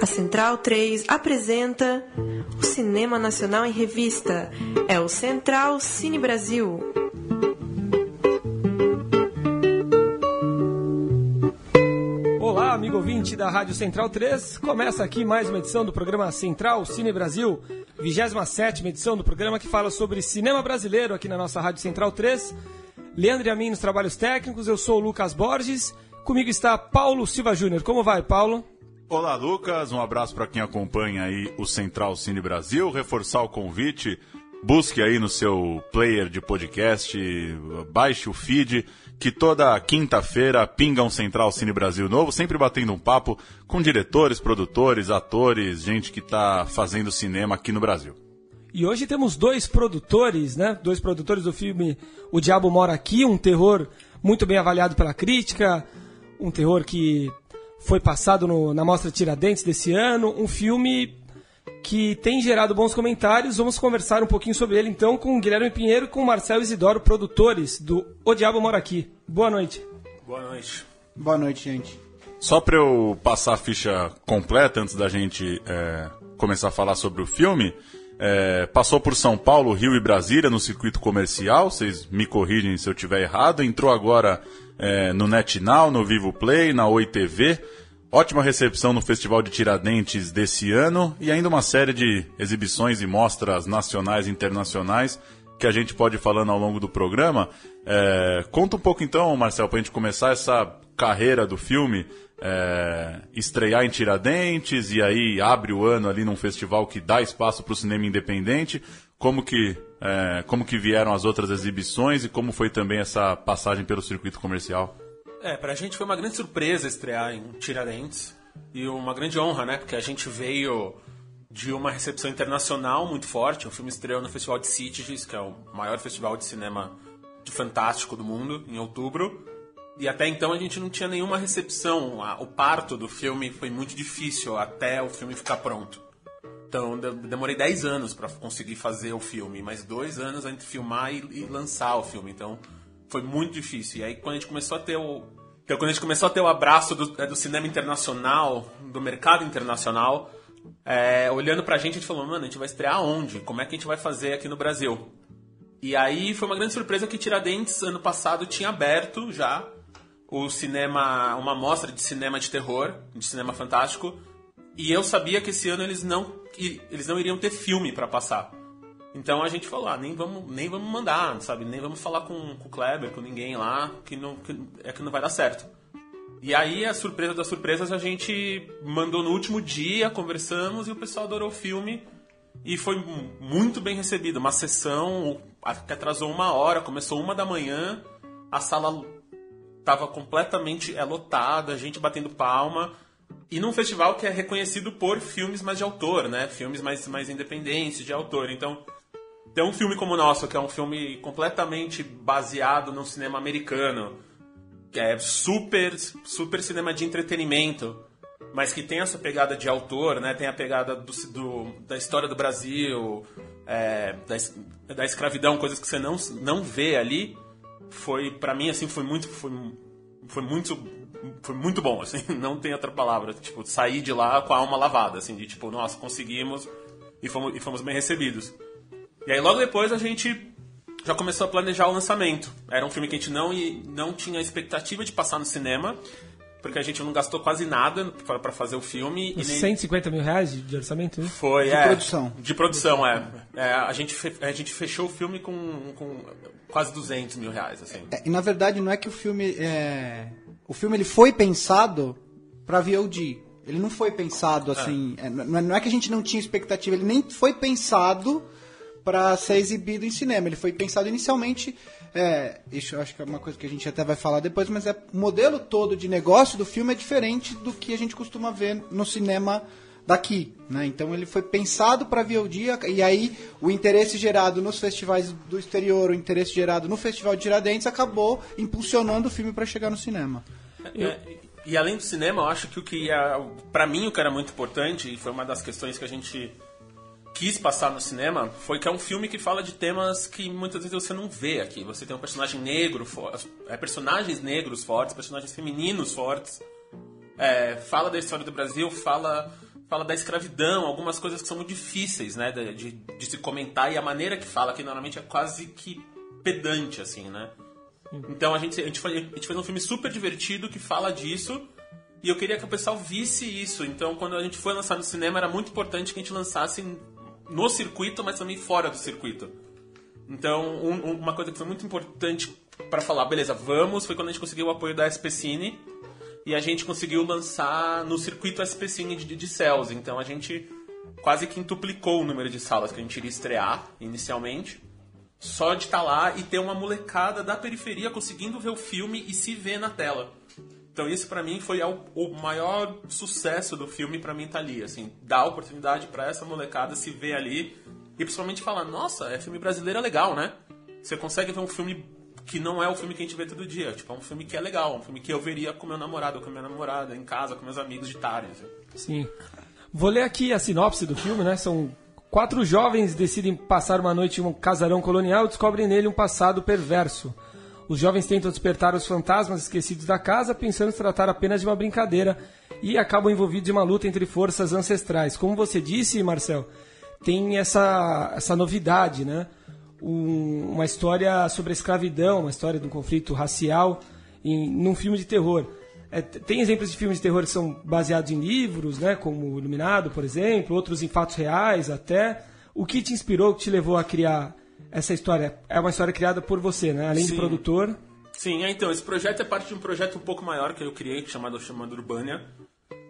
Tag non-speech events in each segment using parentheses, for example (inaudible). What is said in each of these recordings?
A Central 3 apresenta o Cinema Nacional em Revista. É o Central Cine Brasil. Olá, amigo ouvinte da Rádio Central 3. Começa aqui mais uma edição do programa Central Cine Brasil, 27 edição do programa que fala sobre cinema brasileiro aqui na nossa Rádio Central 3. Leandro e a mim nos trabalhos técnicos, eu sou o Lucas Borges. Comigo está Paulo Silva Júnior. Como vai, Paulo? Olá, Lucas. Um abraço para quem acompanha aí o Central Cine Brasil. Reforçar o convite. Busque aí no seu player de podcast, baixe o feed, que toda quinta-feira pinga um Central Cine Brasil novo, sempre batendo um papo com diretores, produtores, atores, gente que está fazendo cinema aqui no Brasil. E hoje temos dois produtores, né? Dois produtores do filme O Diabo Mora Aqui, um terror muito bem avaliado pela crítica, um terror que foi passado no, na Mostra Tiradentes desse ano, um filme que tem gerado bons comentários. Vamos conversar um pouquinho sobre ele então com o Guilherme Pinheiro e com o Marcelo Isidoro, produtores do O Diabo Mora Aqui. Boa noite. Boa noite. Boa noite, gente. Só para eu passar a ficha completa antes da gente é, começar a falar sobre o filme, é, passou por São Paulo, Rio e Brasília no circuito comercial. Vocês me corrigem se eu estiver errado. Entrou agora é, no NetNow, no Vivo Play, na Oi TV. Ótima recepção no Festival de Tiradentes desse ano e ainda uma série de exibições e mostras nacionais e internacionais que a gente pode ir falando ao longo do programa. É, conta um pouco então, Marcel, para a gente começar essa carreira do filme, é, estrear em Tiradentes e aí abre o ano ali num festival que dá espaço para o cinema independente. Como que, é, como que vieram as outras exibições e como foi também essa passagem pelo circuito comercial? É, pra gente foi uma grande surpresa estrear em Tiradentes e uma grande honra, né? Porque a gente veio de uma recepção internacional muito forte. O filme estreou no Festival de Sitges, que é o maior festival de cinema de fantástico do mundo, em outubro. E até então a gente não tinha nenhuma recepção. O parto do filme foi muito difícil até o filme ficar pronto. Então demorei 10 anos para conseguir fazer o filme, mais dois anos entre filmar e, lançar o filme. Então foi muito difícil. E aí quando a gente começou a ter o. Então, quando a gente começou a ter o abraço do, do cinema internacional, do mercado internacional, é, olhando pra gente, a gente falou, mano, a gente vai estrear onde? Como é que a gente vai fazer aqui no Brasil? E aí foi uma grande surpresa que Tiradentes, ano passado, tinha aberto já o cinema, uma mostra de cinema de terror, de cinema fantástico, e eu sabia que esse ano eles não, eles não iriam ter filme para passar. Então a gente falou, ah, nem vamos, nem vamos mandar, sabe? Nem vamos falar com, com o Kleber, com ninguém lá, que, não, que é que não vai dar certo. E aí, a surpresa das surpresas, a gente mandou no último dia, conversamos e o pessoal adorou o filme. E foi muito bem recebido. Uma sessão que atrasou uma hora, começou uma da manhã, a sala estava completamente é, lotada, gente batendo palma. E num festival que é reconhecido por filmes mais de autor, né? Filmes mais, mais independentes, de autor. Então, ter um filme como o nosso, que é um filme completamente baseado no cinema americano, que é super, super cinema de entretenimento, mas que tem essa pegada de autor, né? Tem a pegada do, do da história do Brasil, é, da, da escravidão, coisas que você não, não vê ali. Foi, para mim, assim, foi muito, foi, foi muito foi muito bom, assim, (laughs) não tem outra palavra. Tipo, sair de lá com a alma lavada, assim, de tipo, nossa, conseguimos e fomos, e fomos bem recebidos. E aí logo depois a gente já começou a planejar o lançamento. Era um filme que a gente não, não tinha expectativa de passar no cinema, porque a gente não gastou quase nada para fazer o filme. E nem... 150 mil reais de orçamento? Né? Foi, de é. produção. De produção, é. é a, gente fe... a gente fechou o filme com, com quase 200 mil reais, assim. É, e na verdade não é que o filme... É... O filme ele foi pensado para VOD. Ele não foi pensado assim... É. não é que a gente não tinha expectativa, ele nem foi pensado para ser exibido em cinema. Ele foi pensado inicialmente, é, isso eu acho que é uma coisa que a gente até vai falar depois, mas é, o modelo todo de negócio do filme é diferente do que a gente costuma ver no cinema daqui, né? Então ele foi pensado para VOD e aí o interesse gerado nos festivais do exterior, o interesse gerado no Festival de Tiradentes acabou impulsionando o filme para chegar no cinema. É, e além do cinema, eu acho que o que para mim o que era muito importante e foi uma das questões que a gente quis passar no cinema foi que é um filme que fala de temas que muitas vezes você não vê aqui. Você tem um personagem negro, é, personagens negros fortes, personagens femininos fortes. É, fala da história do Brasil, fala, fala da escravidão, algumas coisas que são muito difíceis né, de, de, se comentar e a maneira que fala, que normalmente é quase que pedante, assim, né? Então a gente, a, gente fez, a gente fez um filme super divertido que fala disso e eu queria que o pessoal visse isso. Então, quando a gente foi lançar no cinema, era muito importante que a gente lançasse no circuito, mas também fora do circuito. Então, um, uma coisa que foi muito importante para falar, beleza, vamos, foi quando a gente conseguiu o apoio da SP Cine e a gente conseguiu lançar no circuito SP Cine de, de Cells. Então, a gente quase quintuplicou o número de salas que a gente iria estrear inicialmente. Só de estar tá lá e ter uma molecada da periferia conseguindo ver o filme e se ver na tela. Então isso para mim foi o maior sucesso do filme para mim tá ali, assim, dar oportunidade para essa molecada se ver ali e principalmente falar, nossa, é filme brasileiro é legal, né? Você consegue ver um filme que não é o filme que a gente vê todo dia, tipo, é um filme que é legal, um filme que eu veria com meu namorado, com minha namorada, em casa, com meus amigos de tarde. Assim. Sim. Vou ler aqui a sinopse do filme, né? São quatro jovens decidem passar uma noite em um casarão colonial e descobrem nele um passado perverso. Os jovens tentam despertar os fantasmas esquecidos da casa, pensando se tratar apenas de uma brincadeira, e acabam envolvidos em uma luta entre forças ancestrais. Como você disse, Marcel, tem essa, essa novidade, né? Um, uma história sobre a escravidão, uma história de um conflito racial em, num filme de terror. É, tem exemplos de filmes de terror que são baseados em livros, né, como Iluminado, por exemplo, outros em fatos reais até. O que te inspirou, que te levou a criar essa história é uma história criada por você, né? Além Sim. de produtor. Sim, é, então, esse projeto é parte de um projeto um pouco maior que eu criei, chamado, chamado Urbânia,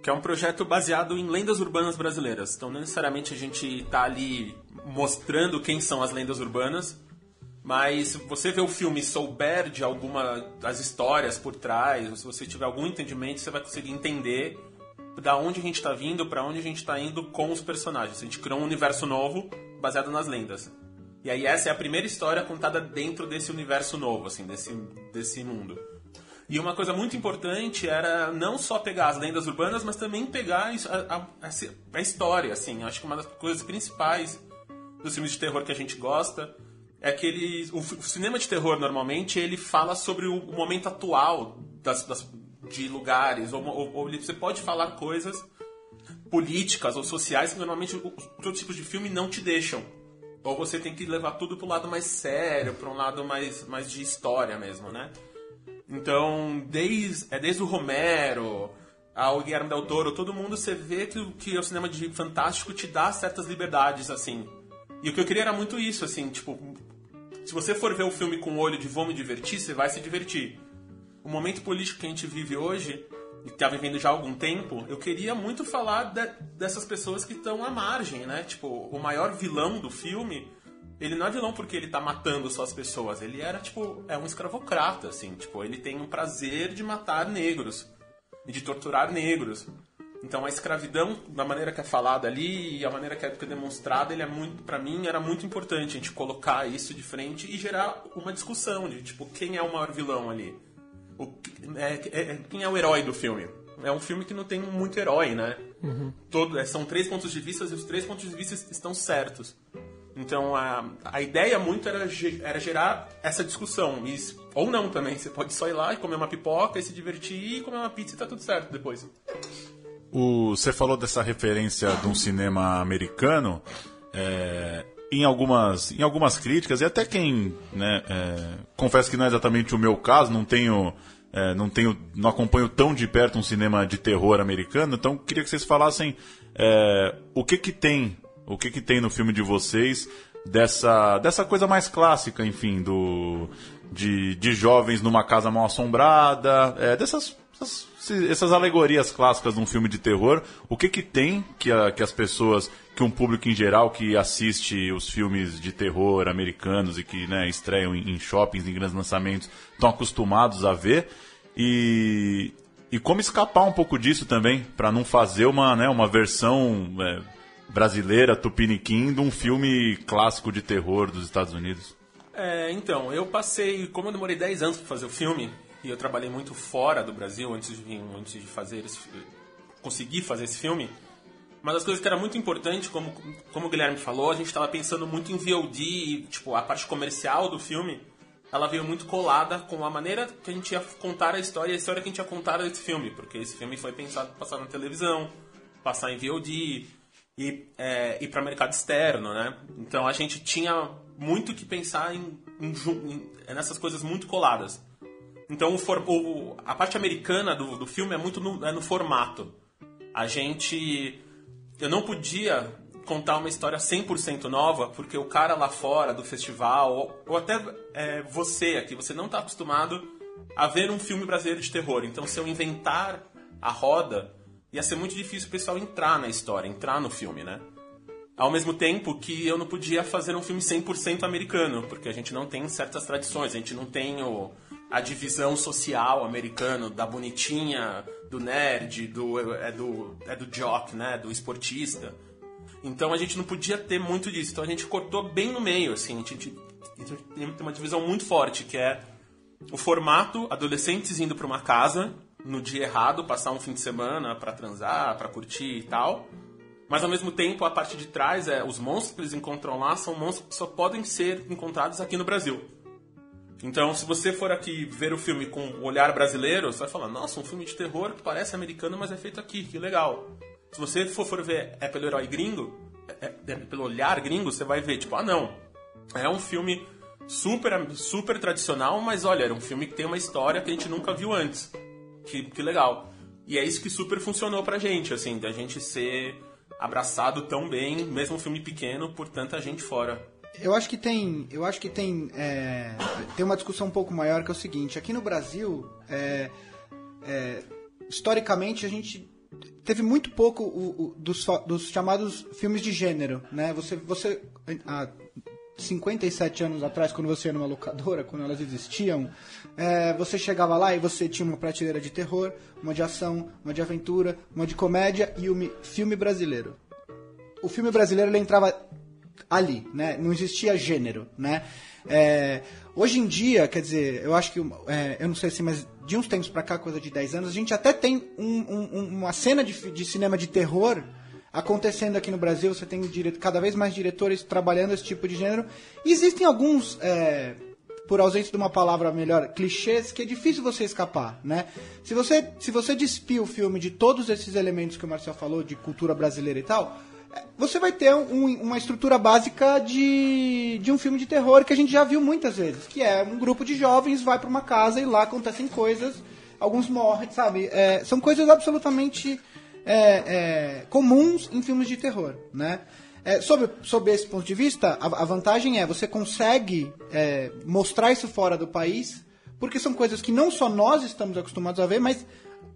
que é um projeto baseado em lendas urbanas brasileiras. Então, não necessariamente a gente está ali mostrando quem são as lendas urbanas, mas se você vê o filme e souber de alguma das histórias por trás, ou se você tiver algum entendimento, você vai conseguir entender da onde a gente está vindo, para onde a gente está indo com os personagens. A gente criou um universo novo baseado nas lendas. E aí essa é a primeira história contada dentro desse universo novo, assim, desse, desse mundo. E uma coisa muito importante era não só pegar as lendas urbanas, mas também pegar a, a, a história, assim. Acho que uma das coisas principais dos filmes de terror que a gente gosta é que ele, o, cinema de terror normalmente ele fala sobre o, o momento atual das, das, de lugares, ou, ou, ou, você pode falar coisas políticas ou sociais que normalmente outros tipos de filme não te deixam. Ou você tem que levar tudo pro lado mais sério, para um lado mais, mais de história mesmo, né? Então, desde, é desde o Romero ao Guilherme Del Toro, todo mundo você vê que, que o cinema de fantástico te dá certas liberdades, assim. E o que eu queria era muito isso, assim, tipo, se você for ver o filme com o olho de vou me divertir, você vai se divertir. O momento político que a gente vive hoje e está vivendo já há algum tempo, eu queria muito falar de, dessas pessoas que estão à margem, né? Tipo, o maior vilão do filme, ele não é vilão porque ele tá matando só as pessoas, ele era, tipo, é um escravocrata, assim, tipo, ele tem um prazer de matar negros e de torturar negros. Então a escravidão, da maneira que é falada ali e a maneira que é demonstrada, ele é muito, para mim, era muito importante a gente colocar isso de frente e gerar uma discussão de, tipo, quem é o maior vilão ali o, é, é, é, quem é o herói do filme? É um filme que não tem muito herói, né? Uhum. Todo, é, são três pontos de vista e os três pontos de vista estão certos. Então a, a ideia muito era, era gerar essa discussão. E, ou não também. Você pode só ir lá e comer uma pipoca e se divertir e comer uma pizza e tá tudo certo depois. O, você falou dessa referência de um cinema americano. É, em algumas, em algumas críticas, e até quem, né, é, confesso que não é exatamente o meu caso, não tenho, é, não tenho, não acompanho tão de perto um cinema de terror americano, então queria que vocês falassem é, o que que tem, o que que tem no filme de vocês dessa, dessa coisa mais clássica, enfim, do, de, de jovens numa casa mal assombrada, é, dessas essas, essas alegorias clássicas de um filme de terror, o que que tem que, a, que as pessoas, que um público em geral que assiste os filmes de terror americanos e que né, estreiam em, em shoppings, em grandes lançamentos, estão acostumados a ver e, e como escapar um pouco disso também, para não fazer uma, né, uma versão é, brasileira, tupiniquim, de um filme clássico de terror dos Estados Unidos. É, então, eu passei, como eu demorei 10 anos para fazer o filme, e eu trabalhei muito fora do Brasil antes de antes de fazer esse, conseguir fazer esse filme. Uma das coisas que era muito importante, como, como o Guilherme falou, a gente estava pensando muito em VOD e, tipo, a parte comercial do filme, ela veio muito colada com a maneira que a gente ia contar a história e a história que a gente ia contar desse filme, porque esse filme foi pensado para passar na televisão, passar em VOD e é, ir para mercado externo, né? Então a gente tinha muito que pensar em, em, em nessas coisas muito coladas. Então o, o, a parte americana do, do filme é muito no, é no formato. A gente eu não podia contar uma história 100% nova, porque o cara lá fora do festival, ou, ou até é, você aqui, você não está acostumado a ver um filme brasileiro de terror. Então, se eu inventar a roda, ia ser muito difícil o pessoal entrar na história, entrar no filme, né? Ao mesmo tempo que eu não podia fazer um filme 100% americano, porque a gente não tem certas tradições, a gente não tem o, a divisão social americana da bonitinha, do nerd, do, é, do, é do jock, né? Do esportista. Então a gente não podia ter muito disso. Então a gente cortou bem no meio, assim. A gente, a gente tem uma divisão muito forte, que é o formato adolescentes indo para uma casa no dia errado, passar um fim de semana para transar, para curtir e tal. Mas ao mesmo tempo, a parte de trás é os monstros que eles encontram lá são monstros que só podem ser encontrados aqui no Brasil. Então, se você for aqui ver o filme com o olhar brasileiro, você vai falar: "Nossa, um filme de terror que parece americano, mas é feito aqui, que legal". Se você for, for ver é pelo herói gringo, é, é, é, pelo olhar gringo, você vai ver, tipo, ah não, é um filme super, super tradicional, mas olha, era um filme que tem uma história que a gente nunca viu antes. Que, que legal. E é isso que super funcionou pra gente, assim, da gente ser abraçado tão bem, mesmo um filme pequeno, por tanta gente fora. Eu acho que tem, eu acho que tem, é, tem uma discussão um pouco maior que é o seguinte: aqui no Brasil, é, é, historicamente a gente teve muito pouco o, o, dos, dos, chamados filmes de gênero, né? Você, você há 57 anos atrás, quando você ia numa locadora, quando elas existiam, é, você chegava lá e você tinha uma prateleira de terror, uma de ação, uma de aventura, uma de comédia e um filme brasileiro. O filme brasileiro ele entrava ali, né? Não existia gênero, né? É, hoje em dia, quer dizer, eu acho que, é, eu não sei assim, mas de uns tempos pra cá, coisa de 10 anos, a gente até tem um, um, uma cena de, de, cinema de terror acontecendo aqui no Brasil. Você tem cada vez mais diretores trabalhando esse tipo de gênero. E existem alguns, é, por ausência de uma palavra melhor, clichês, que é difícil você escapar, né? Se você, se você despir o filme de todos esses elementos que o Marcel falou, de cultura brasileira e tal você vai ter um, uma estrutura básica de, de um filme de terror que a gente já viu muitas vezes, que é um grupo de jovens vai para uma casa e lá acontecem coisas, alguns morrem, sabe? É, são coisas absolutamente é, é, comuns em filmes de terror, né? É, sob, sob esse ponto de vista, a, a vantagem é você consegue é, mostrar isso fora do país, porque são coisas que não só nós estamos acostumados a ver, mas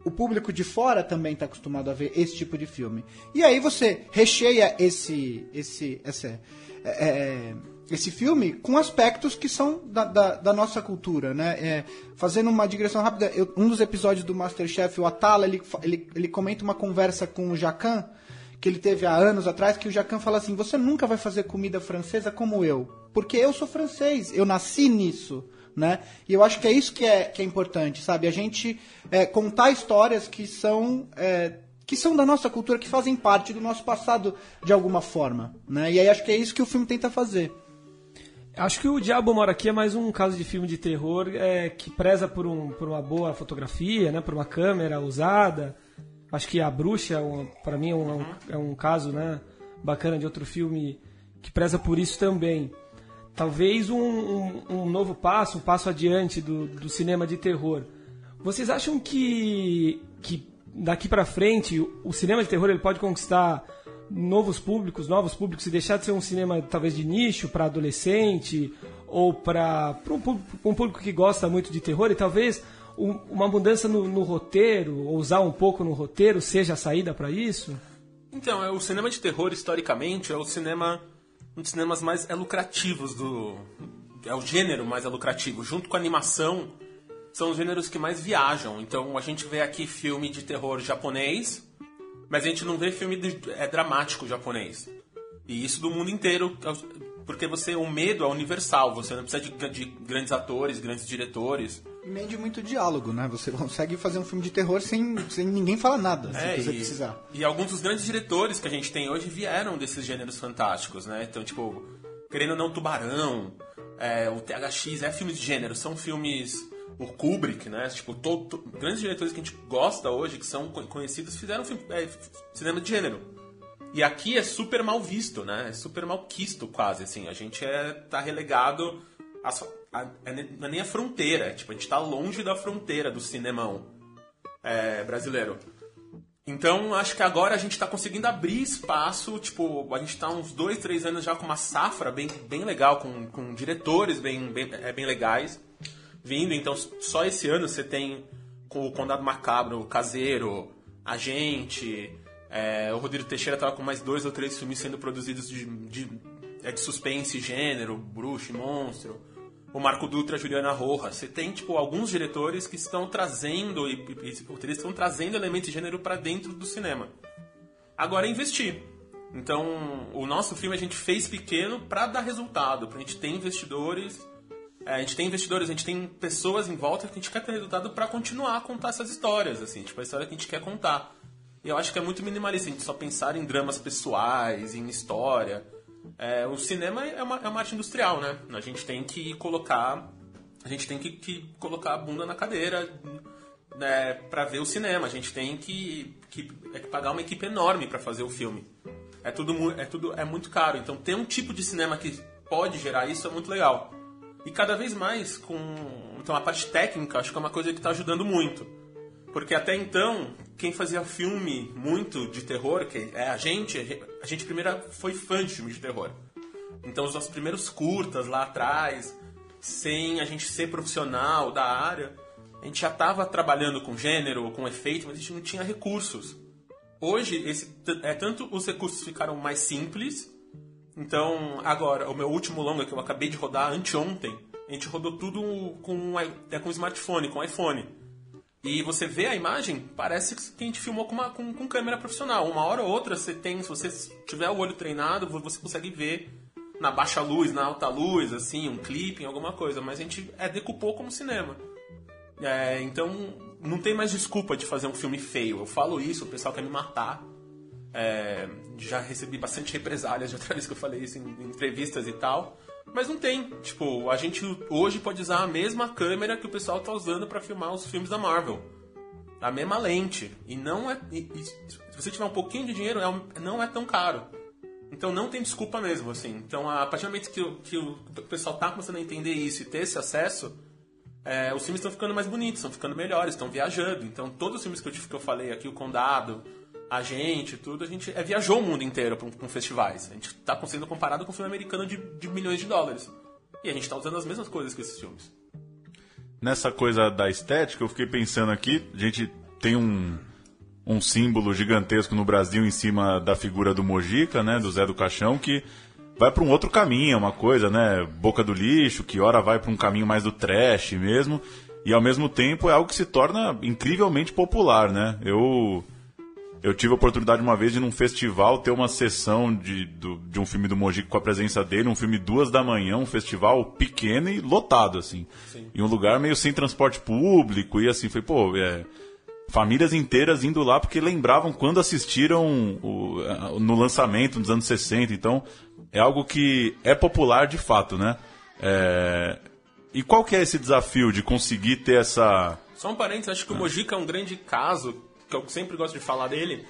o público de fora também está acostumado a ver esse tipo de filme. E aí você recheia esse esse esse, é, é, esse filme com aspectos que são da, da, da nossa cultura, né? É, fazendo uma digressão rápida, eu, um dos episódios do Masterchef, o Atala, ele, ele, ele comenta uma conversa com o Jacan, que ele teve há anos atrás, que o Jacan fala assim, você nunca vai fazer comida francesa como eu, porque eu sou francês, eu nasci nisso né? E eu acho que é isso que é, que é importante, sabe? A gente é, contar histórias que são é, que são da nossa cultura, que fazem parte do nosso passado de alguma forma, né? E aí acho que é isso que o filme tenta fazer. Acho que o Diabo Mora Aqui é mais um caso de filme de terror é, que preza por, um, por uma boa fotografia, né? Por uma câmera usada. Acho que A Bruxa, para mim, é um, é um caso né, bacana de outro filme que preza por isso também talvez um, um, um, novo passo, um passo adiante do, do cinema de terror. Vocês acham que, que daqui para frente o cinema de terror ele pode conquistar novos públicos, novos públicos e deixar de ser um cinema talvez de nicho para adolescente ou para um, um, público que gosta muito de terror e talvez um, uma mudança no, no roteiro, ou usar um pouco no roteiro seja a saída para isso? Então, é, o cinema de terror historicamente é o cinema um dos cinemas mais é, lucrativos do. É o gênero mais é lucrativo. Junto com a animação, são os gêneros que mais viajam. Então a gente vê aqui filme de terror japonês, mas a gente não vê filme de, é, dramático japonês. E isso do mundo inteiro, porque você o medo é universal. Você não precisa de, de grandes atores, grandes diretores. Nem de muito diálogo, né? Você (laughs) consegue fazer um filme de terror sem, sem ninguém falar nada, É, se você e, precisar. e alguns dos grandes diretores que a gente tem hoje vieram desses gêneros fantásticos, né? Então, tipo, querendo ou não, Tubarão, é, o THX, é filmes de gênero, são filmes. O Kubrick, né? Tipo, to- to- grandes diretores que a gente gosta hoje, que são co- conhecidos, fizeram filme- é, cinema de gênero. E aqui é super mal visto, né? É super mal quisto, quase, assim. A gente é, tá relegado. a- a- não é nem a fronteira. Tipo, a gente tá longe da fronteira do cinemão é, brasileiro. Então, acho que agora a gente tá conseguindo abrir espaço, tipo, a gente tá uns dois, três anos já com uma safra bem, bem legal, com, com diretores bem, bem, é, bem legais vindo. Então, só esse ano você tem o Condado Macabro, Caseiro, Agente, é, o Rodrigo Teixeira tava com mais dois ou três filmes sendo produzidos de, de, é, de suspense, gênero, bruxo, e monstro. O Marco Dutra, a Juliana Rojas. Você tem, tipo, alguns diretores que estão trazendo, e, e, e estão trazendo elementos de gênero para dentro do cinema. Agora é investir. Então, o nosso filme a gente fez pequeno para dar resultado, pra gente ter investidores. é, a gente tem investidores, a gente tem pessoas em volta que a gente quer ter resultado para continuar a contar essas histórias, assim, tipo, a história que a gente quer contar. E eu acho que é muito minimalista, a gente só pensar em dramas pessoais, em história. É, o cinema é uma, é uma arte industrial, né? A gente tem que colocar. A gente tem que, que colocar a bunda na cadeira né, para ver o cinema. A gente tem que, que, é que pagar uma equipe enorme para fazer o filme. É tudo, é tudo é muito caro. Então ter um tipo de cinema que pode gerar isso é muito legal. E cada vez mais com então a parte técnica acho que é uma coisa que está ajudando muito. Porque até então, quem fazia filme muito de terror, que é a gente, a gente- primeiro foi fã de filme de terror. Então os nossos primeiros curtas lá atrás, sem a gente ser profissional da área, a gente já estava trabalhando com gênero, com efeito, mas a gente não tinha recursos. Hoje, esse, é, tanto os recursos ficaram mais simples, então agora, o meu último longa que eu acabei de rodar anteontem, a gente rodou tudo com, é, com smartphone, com iPhone. E você vê a imagem, parece que a gente filmou com, uma, com, com câmera profissional. Uma hora ou outra, você tem, se você tiver o olho treinado, vo- você consegue ver na baixa luz, na alta luz, assim, um clipping, alguma coisa. Mas a gente é, decupou como cinema. É, então, não tem mais desculpa de fazer um filme feio. Eu falo isso, o pessoal quer me matar. É, já recebi bastante represálias de outra (laughs) vez que eu falei isso em, em entrevistas e tal. Mas não tem. Tipo, a gente hoje pode usar a mesma câmera que o pessoal tá usando para filmar os filmes da Marvel. A mesma lente. E não é. e- e se você tiver um pouquinho de dinheiro, é não é tão caro. Então não tem desculpa mesmo, assim. Então, a partir do momento que, o- que o pessoal tá começando a entender isso e ter esse acesso, é, os filmes estão ficando mais bonitos, estão ficando melhores, estão viajando. Então, todos os filmes que eu, que eu falei aqui, o Condado, a gente, tudo, a gente é, viajou o mundo inteiro com, com festivais. A gente está sendo comparado com um filme americano de, de milhões de dólares. E a gente está usando as mesmas coisas que esses filmes. Nessa coisa da estética, eu fiquei pensando aqui, a gente tem um, um símbolo gigantesco no Brasil em cima da figura do Mojica, né, do Zé do Caixão, que vai para um outro caminho, é uma coisa, né, boca do lixo, que ora vai para um caminho mais do trash mesmo, e ao mesmo tempo é algo que se torna incrivelmente popular, né? Eu eu tive a oportunidade uma vez de num festival ter uma sessão de, do- de um filme do Mojica com a presença dele, um filme duas da manhã, um festival pequeno e lotado, assim. Em um lugar meio sem transporte público, e assim, foi, pô, é, famílias inteiras indo lá porque lembravam quando assistiram o- no lançamento nos anos 60. Então, é algo que é popular de fato, né? É, e qual que é esse desafio de conseguir ter essa... Só um parênteses, acho que o Mojica é um grande caso, que eu sempre gosto de falar dele,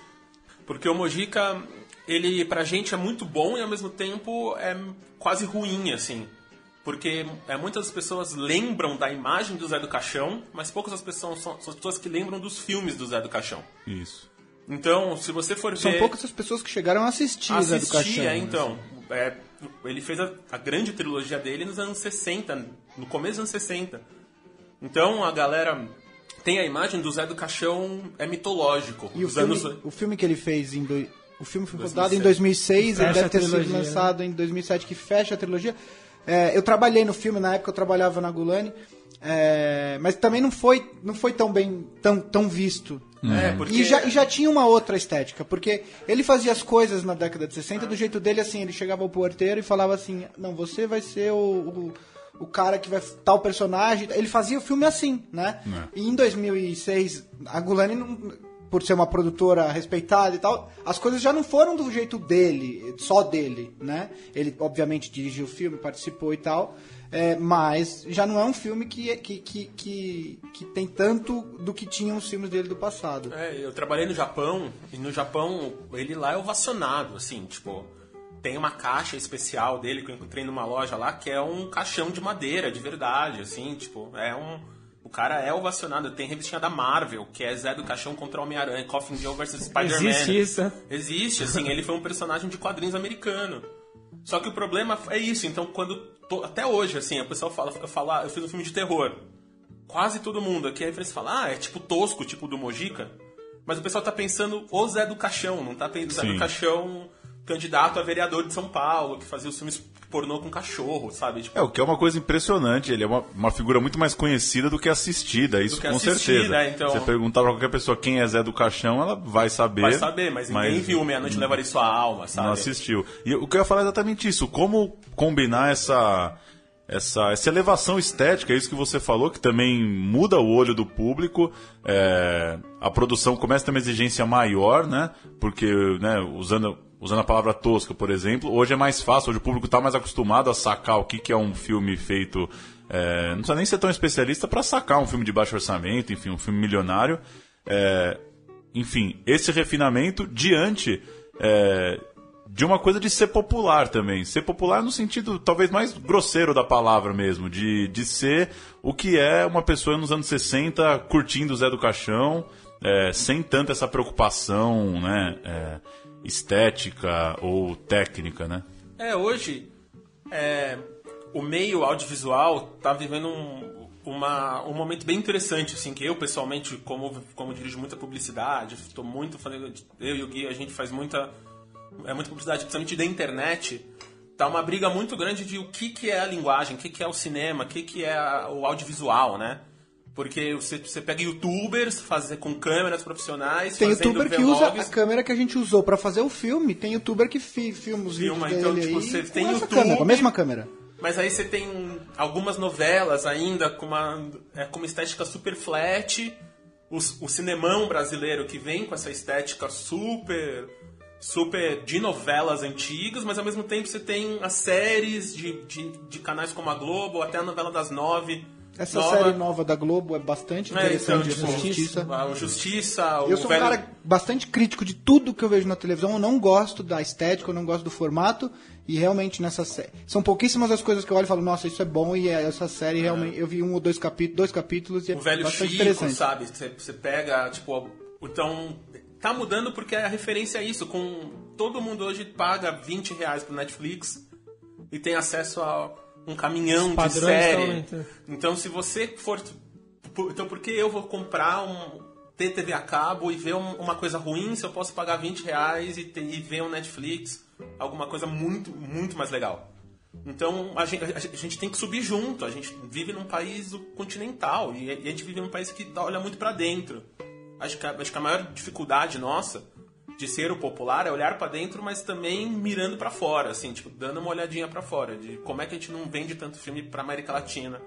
porque o Mojica, ele pra gente é muito bom e ao mesmo tempo é quase ruim, assim. Porque é, muitas pessoas lembram da imagem do Zé do Caixão, mas poucas as pessoas são, são as pessoas que lembram dos filmes do Zé do Caixão. Isso. Então, se você for São ver... poucas as pessoas que chegaram a assistir Zé do Assistir, Caixão. é, então. É, ele fez a, a grande trilogia dele nos anos 60, no começo dos anos 60. Então a galera tem a imagem do Zé do Caixão é mitológico. E o filme, anos- o filme que ele fez em... Do... O filme foi 2007. rodado em 2006, ele deve ter sido trilogia, né? lançado em 2007, que fecha a trilogia. É, eu trabalhei no filme, na época eu trabalhava na Gulani, é, mas também não foi, não foi tão bem, tão, tão visto. É, porque E, já, e já tinha uma outra estética, porque ele fazia as coisas na década de 60 do jeito dele, assim, ele chegava ao porteiro e falava assim, não, você vai ser o, o, o cara que vai tal personagem, ele fazia o filme assim, né? É. E em 2006, a Gulani não- por ser uma produtora respeitada e tal, as coisas já não foram do jeito dele, só dele, né? Ele, obviamente, dirigiu o filme, participou e tal, é, mas já não é um filme que, que, que, que, que tem tanto do que tinham os filmes dele do passado. É, eu trabalhei no Japão, e no Japão ele lá é ovacionado, assim, tipo, tem uma caixa especial dele que eu encontrei numa loja lá, que é um caixão de madeira, de verdade, assim, tipo, é um. O cara é ovacionado, tem revistinha da Marvel, que é Zé do Caixão contra o Homem-Aranha, Coffin Joe vs Spider-Man. Existe isso, é? Existe, assim, ele foi um personagem de quadrinhos americano. Só que o problema é isso, então quando. to- até hoje, assim, o pessoal fala, eu falo, ah, eu fiz um filme de terror. Quase todo mundo aqui, aí você fala, ah, é tipo tosco, tipo do Mojica. Mas o pessoal tá pensando o Zé do Caixão, não tá pensando Zé do Caixão, candidato a vereador de São Paulo, que fazia os filmes pornô com cachorro, sabe? Tipo, É, o que é uma coisa impressionante. Ele é uma, uma figura muito mais conhecida do que assistida, isso que com assistida, certeza. então. Você perguntar pra qualquer pessoa quem é Zé do Caixão, ela vai saber. vai saber, mas ninguém viu Meia-Noite Levaria Sua Alma, sabe? Não assistiu. E o que eu ia falar é exatamente isso. Como combinar essa, essa, essa elevação estética, é isso que você falou, que também muda o olho do público. é, a produção começa a ter uma exigência maior, né? Porque, né, usando, usando a palavra tosca, por exemplo, hoje é mais fácil, hoje o público está mais acostumado a sacar o que, que é um filme feito. é, não precisa nem ser tão especialista para sacar um filme de baixo orçamento, enfim, um filme milionário. É, enfim, esse refinamento diante é, de uma coisa de ser popular também. Ser popular no sentido talvez mais grosseiro da palavra mesmo, de, de ser o que é uma pessoa nos anos 60 curtindo o Zé do Caixão, é, sem tanta essa preocupação né, é, estética ou técnica, né? É, hoje é, o meio audiovisual tá vivendo um, uma- um momento bem interessante, assim, que eu pessoalmente, como, como dirijo muita publicidade, estou muito eu e o Gui, a gente faz muita, é muita publicidade, principalmente da internet, tá uma briga muito grande de o que, que é a linguagem, o que, que é o cinema, o que, que é o audiovisual, né? Porque você, você pega youtubers fazer com câmeras profissionais, Tem youtuber que usa a câmera que a gente usou pra fazer o filme. Tem youtuber que fi, filma os Filma, vídeos então, dele tipo, aí você tem essa YouTube- câmera, com a mesma câmera. Mas aí você tem algumas novelas ainda com uma, é, com uma estética super flat. O, o cinemão brasileiro que vem com essa estética super super de novelas antigas, mas ao mesmo tempo você tem as séries de, de, de canais como a Globo, até a novela das nove. Essa nova. série nova da Globo é bastante É, então, interessante. tipo, essa justiça. o Justiça, o Eu sou um velho... cara bastante crítico de tudo que eu vejo na televisão. Eu não gosto da estética, eu não gosto do formato. E realmente nessa série. São pouquíssimas as coisas que eu olho e falo, nossa, isso é bom. E é- essa série realmente. Eu vi um ou dois capítulos, dois capítulos e é o velho bastante Chico, interessante. sabe? Você, você pega, tipo, então tá mudando porque a referência é isso. Com todo mundo hoje paga 20 reais pro Netflix e tem acesso a um caminhão de série. Então se você for, então por que eu vou comprar um ter TV a cabo e ver um- uma coisa ruim se eu posso pagar 20 reais e, ter- e ver um Netflix alguma coisa muito muito mais legal? Então a gente, a gente tem que subir junto. A gente vive num país continental e a gente vive num país que olha muito pra dentro. Acho que, a, acho que a maior dificuldade nossa de ser o popular é olhar pra dentro, mas também mirando pra fora, assim, tipo, dando uma olhadinha pra fora de como é que a gente não vende tanto filme pra América Latina,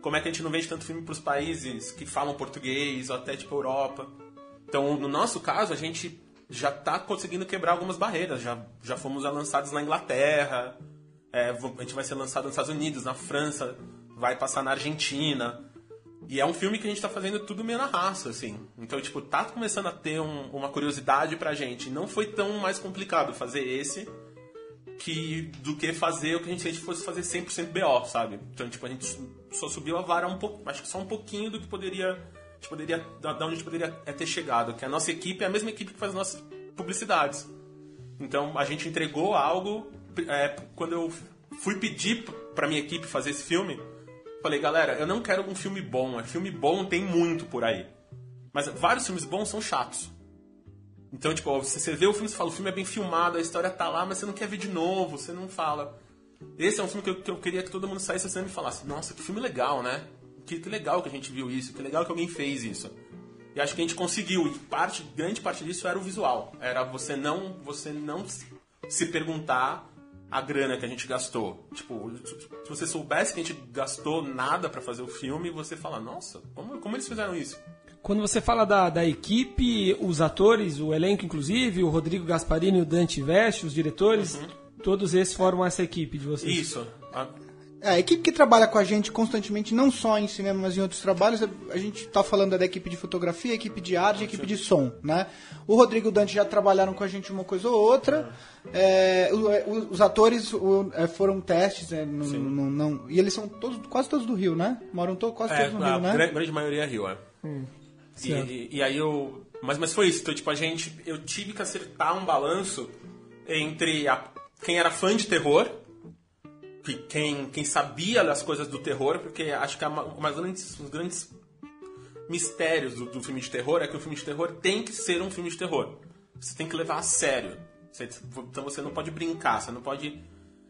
como é que a gente não vende tanto filme pros países que falam português ou até tipo Europa. Então, no nosso caso, a gente já tá conseguindo quebrar algumas barreiras. Já, já fomos lançados na Inglaterra, é, a gente vai ser lançado nos Estados Unidos, na França, vai passar na Argentina. E é um filme que a gente tá fazendo tudo meio na raça, assim. Então, tipo, tá começando a ter um- uma curiosidade pra gente. Não foi tão mais complicado fazer esse que do que fazer o que a gente, se a gente fosse fazer 100% BO, sabe? Então, tipo, a gente só subiu a vara um pouco, acho que só um pouquinho do que poderia, a poderia da onde a gente poderia é ter chegado, que a nossa equipe é a mesma equipe que faz as nossas publicidades. Então, a gente entregou algo, é, quando eu fui pedir pra minha equipe fazer esse filme, falei, galera, eu não quero um filme bom, é filme bom tem muito por aí. Mas vários filmes bons são chatos. Então, tipo, você você vê o filme e fala, o filme é bem filmado, a história tá lá, mas você não quer ver de novo, você não fala. Esse é um filme que eu, que eu queria que todo mundo saísse assim e falasse, nossa, que filme legal, né? Que, que legal que a gente viu isso, que legal que alguém fez isso. E acho que a gente conseguiu, e parte, grande parte disso era o visual. Era você não, você não se perguntar a grana que a gente gastou. Tipo, se você soubesse que a gente gastou nada pra fazer o filme, você fala, nossa, como, como eles fizeram isso? Quando você fala da, da equipe, os atores, o elenco inclusive, o Rodrigo Gasparini e o Dante Veste, os diretores, todos esses formam essa equipe de vocês. Isso. A- a equipe que trabalha com a gente constantemente, não só em cinema, mas em outros trabalhos, a gente está falando da equipe de fotografia, equipe de arte, equipe de som, né? O Rodrigo e o Dante já trabalharam com a gente uma coisa ou outra. É, é, o- os atores o, é, foram testes, é, não, não- não- e eles são todos, quase todos do Rio, né? Moram to, quase É, todos no a Rio, né? gran- grande maioria é Rio, é. E, certo. e- e aí eu. Mas, mas foi isso. Então, tipo, a gente. Eu tive que acertar um balanço entre a- quem era fã de terror, que quem, quem sabia das coisas do terror, porque acho que é uma, uma um dos grandes mistérios do, do filme de terror é que o filme de terror tem que ser um filme de terror. Você tem que levar a sério. Você- então você não pode brincar, você não pode.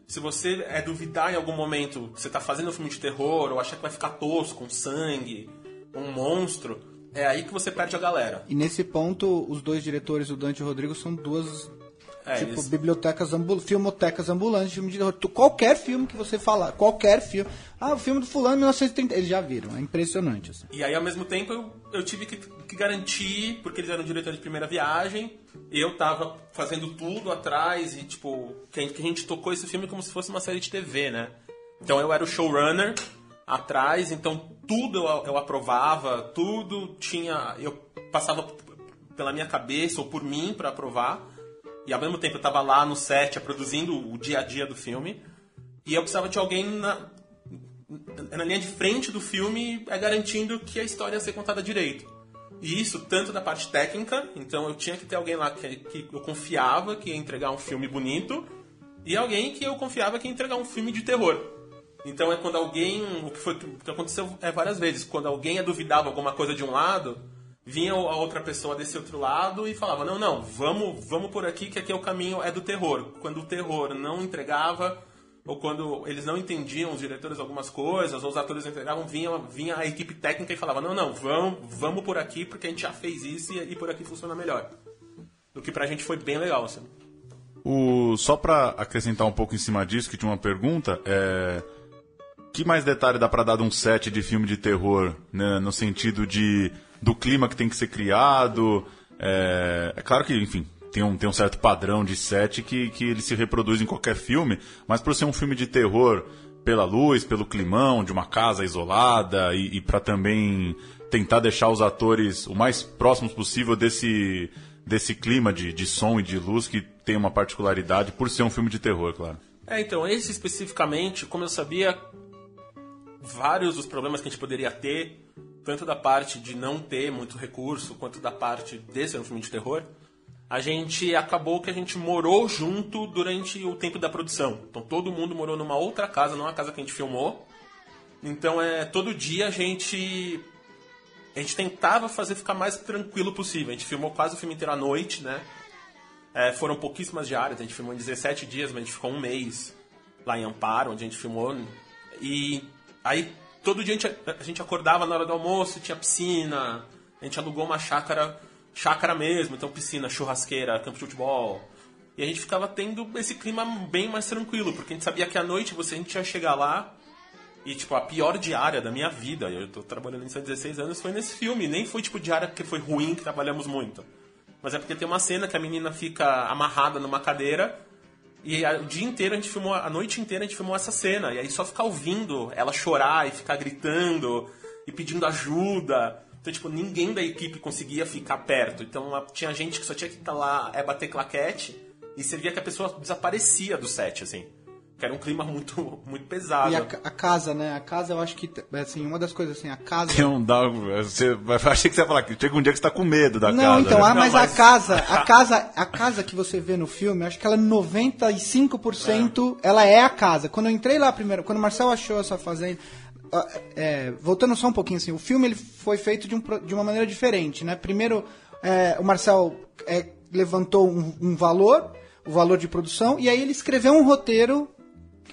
Se você é duvidar em algum momento que você tá fazendo um filme de terror, ou achar que vai ficar tosco, com sangue, um monstro, é aí que você perde a galera. E nesse ponto, os dois diretores, o Dante e o Rodrigo, são duas É, tipo, eles- bibliotecas ambulantes, filmotecas ambulantes, filme de terror. Qualquer filme que você falar, qualquer filme. Ah, o filme do fulano 1930. Eles já viram, é impressionante. Assim. E aí, ao mesmo tempo, eu, eu tive que, que garantir, porque eles eram diretores de primeira viagem, eu tava fazendo tudo atrás e, tipo, que a, gente, que a gente tocou esse filme como se fosse uma série de TV, né? Então eu era o showrunner atrás, então tudo eu, eu aprovava, tudo tinha. Eu passava pela minha cabeça ou por mim pra aprovar. E ao mesmo tempo eu tava lá no set produzindo o dia a dia do filme. E eu precisava de alguém na, na linha de frente do filme é garantindo que a história ia ser contada direito. E isso tanto da parte técnica, então eu tinha que ter alguém lá que, que eu confiava que ia entregar um filme bonito, e alguém que eu confiava que ia entregar um filme de terror. Então é quando alguém. O que, foi, o que aconteceu é várias vezes. Quando alguém duvidava alguma coisa de um lado, vinha a outra pessoa desse outro lado e falava: Não, não, vamos, vamos por aqui que aqui é o caminho é do terror. Quando o terror não entregava, ou quando eles não entendiam, os diretores, algumas coisas, ou os atores não entregavam, vinha, vinha a equipe técnica e falava: Não, não, vamos, vamos por aqui porque a gente já fez isso e, e por aqui funciona melhor. O que pra gente foi bem legal, assim. O, só pra acrescentar um pouco em cima disso, que tinha uma pergunta, é... Que mais detalhe dá pra dar de um set de filme de terror, né, no sentido de do clima que tem que ser criado? É, é claro que, enfim, tem um, tem um certo padrão de set que, que ele se reproduz em qualquer filme, mas por ser um filme de terror, pela luz, pelo climão de uma casa isolada e, e para também tentar deixar os atores o mais próximos possível desse, desse clima de, de som e de luz que tem uma particularidade por ser um filme de terror, claro. É, então, esse especificamente, como eu sabia vários dos problemas que a gente poderia ter, tanto da parte de não ter muito recurso, quanto da parte de ser um filme de terror, a gente acabou que a gente morou junto durante o tempo da produção. Então todo mundo morou numa outra casa, não a casa que a gente filmou. Então é todo dia a gente a gente tentava fazer ficar mais tranquilo possível. A gente filmou quase o filme inteiro à noite, né? É, foram pouquíssimas diárias, a gente filmou em 17 dias, mas a gente ficou um mês lá em Amparo, onde a gente filmou. E aí todo dia a gente, a gente acordava na hora do almoço, tinha piscina, a gente alugou uma chácara, chácara mesmo, então piscina, churrasqueira, campo de futebol. E a gente ficava tendo esse clima bem mais tranquilo, porque a gente sabia que à noite você, a gente ia chegar lá e, tipo, a pior diária da minha vida, eu tô trabalhando nisso há 16 anos, foi nesse filme. Nem foi, tipo, diária porque foi ruim, que trabalhamos muito. Mas é porque tem uma cena que a menina fica amarrada numa cadeira e a- o dia inteiro a gente filmou, a noite inteira a gente filmou essa cena. E aí só ficar ouvindo ela chorar e ficar gritando e pedindo ajuda. Então, tipo, ninguém da equipe conseguia ficar perto. Então tinha gente que só tinha que estar lá, é bater claquete e você via que a pessoa desaparecia do set, assim. Que era um clima muito, muito pesado. E a, a casa, né? A casa, eu acho que, assim, uma das coisas, assim, a casa... Tem um, dá, você, eu achei que você ia falar que chega um dia que você tá com medo da Não, casa. então, né? ah, Não, mas, mas- a casa, a (laughs) casa, a casa que você vê no filme, eu acho que ela é 95%, ela é a casa. Quando eu entrei lá primeiro, quando o Marcel achou essa fazenda, é, voltando só um pouquinho assim, o filme ele foi feito de, um de uma maneira diferente, né? Primeiro, é, o Marcel é, levantou um, um valor, o valor de produção, e aí ele escreveu um roteiro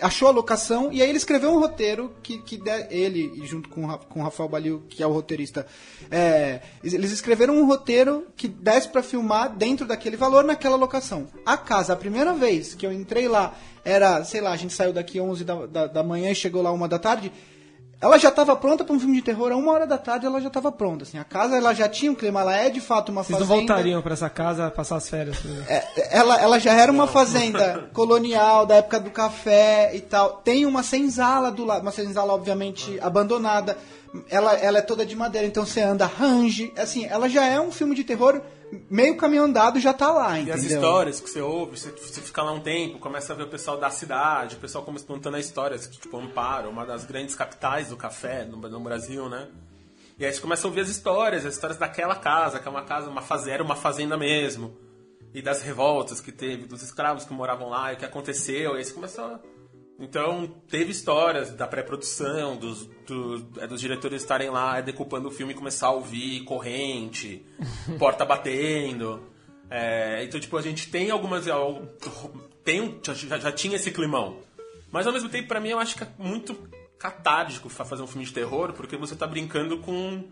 achou a locação e aí ele escreveu um roteiro que, que ele, junto com, com o Rafael Balil, que é o roteirista, é, eles escreveram um roteiro que desse pra filmar dentro daquele valor naquela locação. A casa, a primeira vez que eu entrei lá, era, sei lá, a gente saiu daqui 11 da, da, da manhã e chegou lá uma da tarde. Ela já estava pronta para um filme de terror, a uma hora da tarde ela já estava pronta. Assim, a casa ela já tinha um clima, ela é de fato uma Vocês não fazenda. voltariam pra essa casa passar as férias? exemplo? É, ela, ela já era uma fazenda colonial da época do café e tal. Tem uma senzala do lado, uma senzala obviamente abandonada. Ela, ela é toda de madeira, então você anda range. Assim, ela já é um filme de terror meio caminhão andado já tá lá, E entendeu? as histórias que você ouve, você, você fica lá um tempo, começa a ver o pessoal da cidade, o pessoal começa contando as histórias, tipo Amparo, uma das grandes capitais do café no, no Brasil, né? E aí você começa a ouvir as histórias, as histórias daquela casa, que é uma casa, uma fazenda, era uma fazenda mesmo. E das revoltas que teve, dos escravos que moravam lá, e o que aconteceu, e aí você começa a... Então, teve histórias da pré-produção, dos, do- é, dos diretores estarem lá decupando o filme e começar a ouvir corrente, (laughs) porta batendo. É, então, tipo, a gente tem algumas. al- Tem, já, já- tinha esse climão. Mas, ao mesmo tempo, pra mim, eu acho que é muito catártico fa- fazer um filme de terror, porque você tá brincando com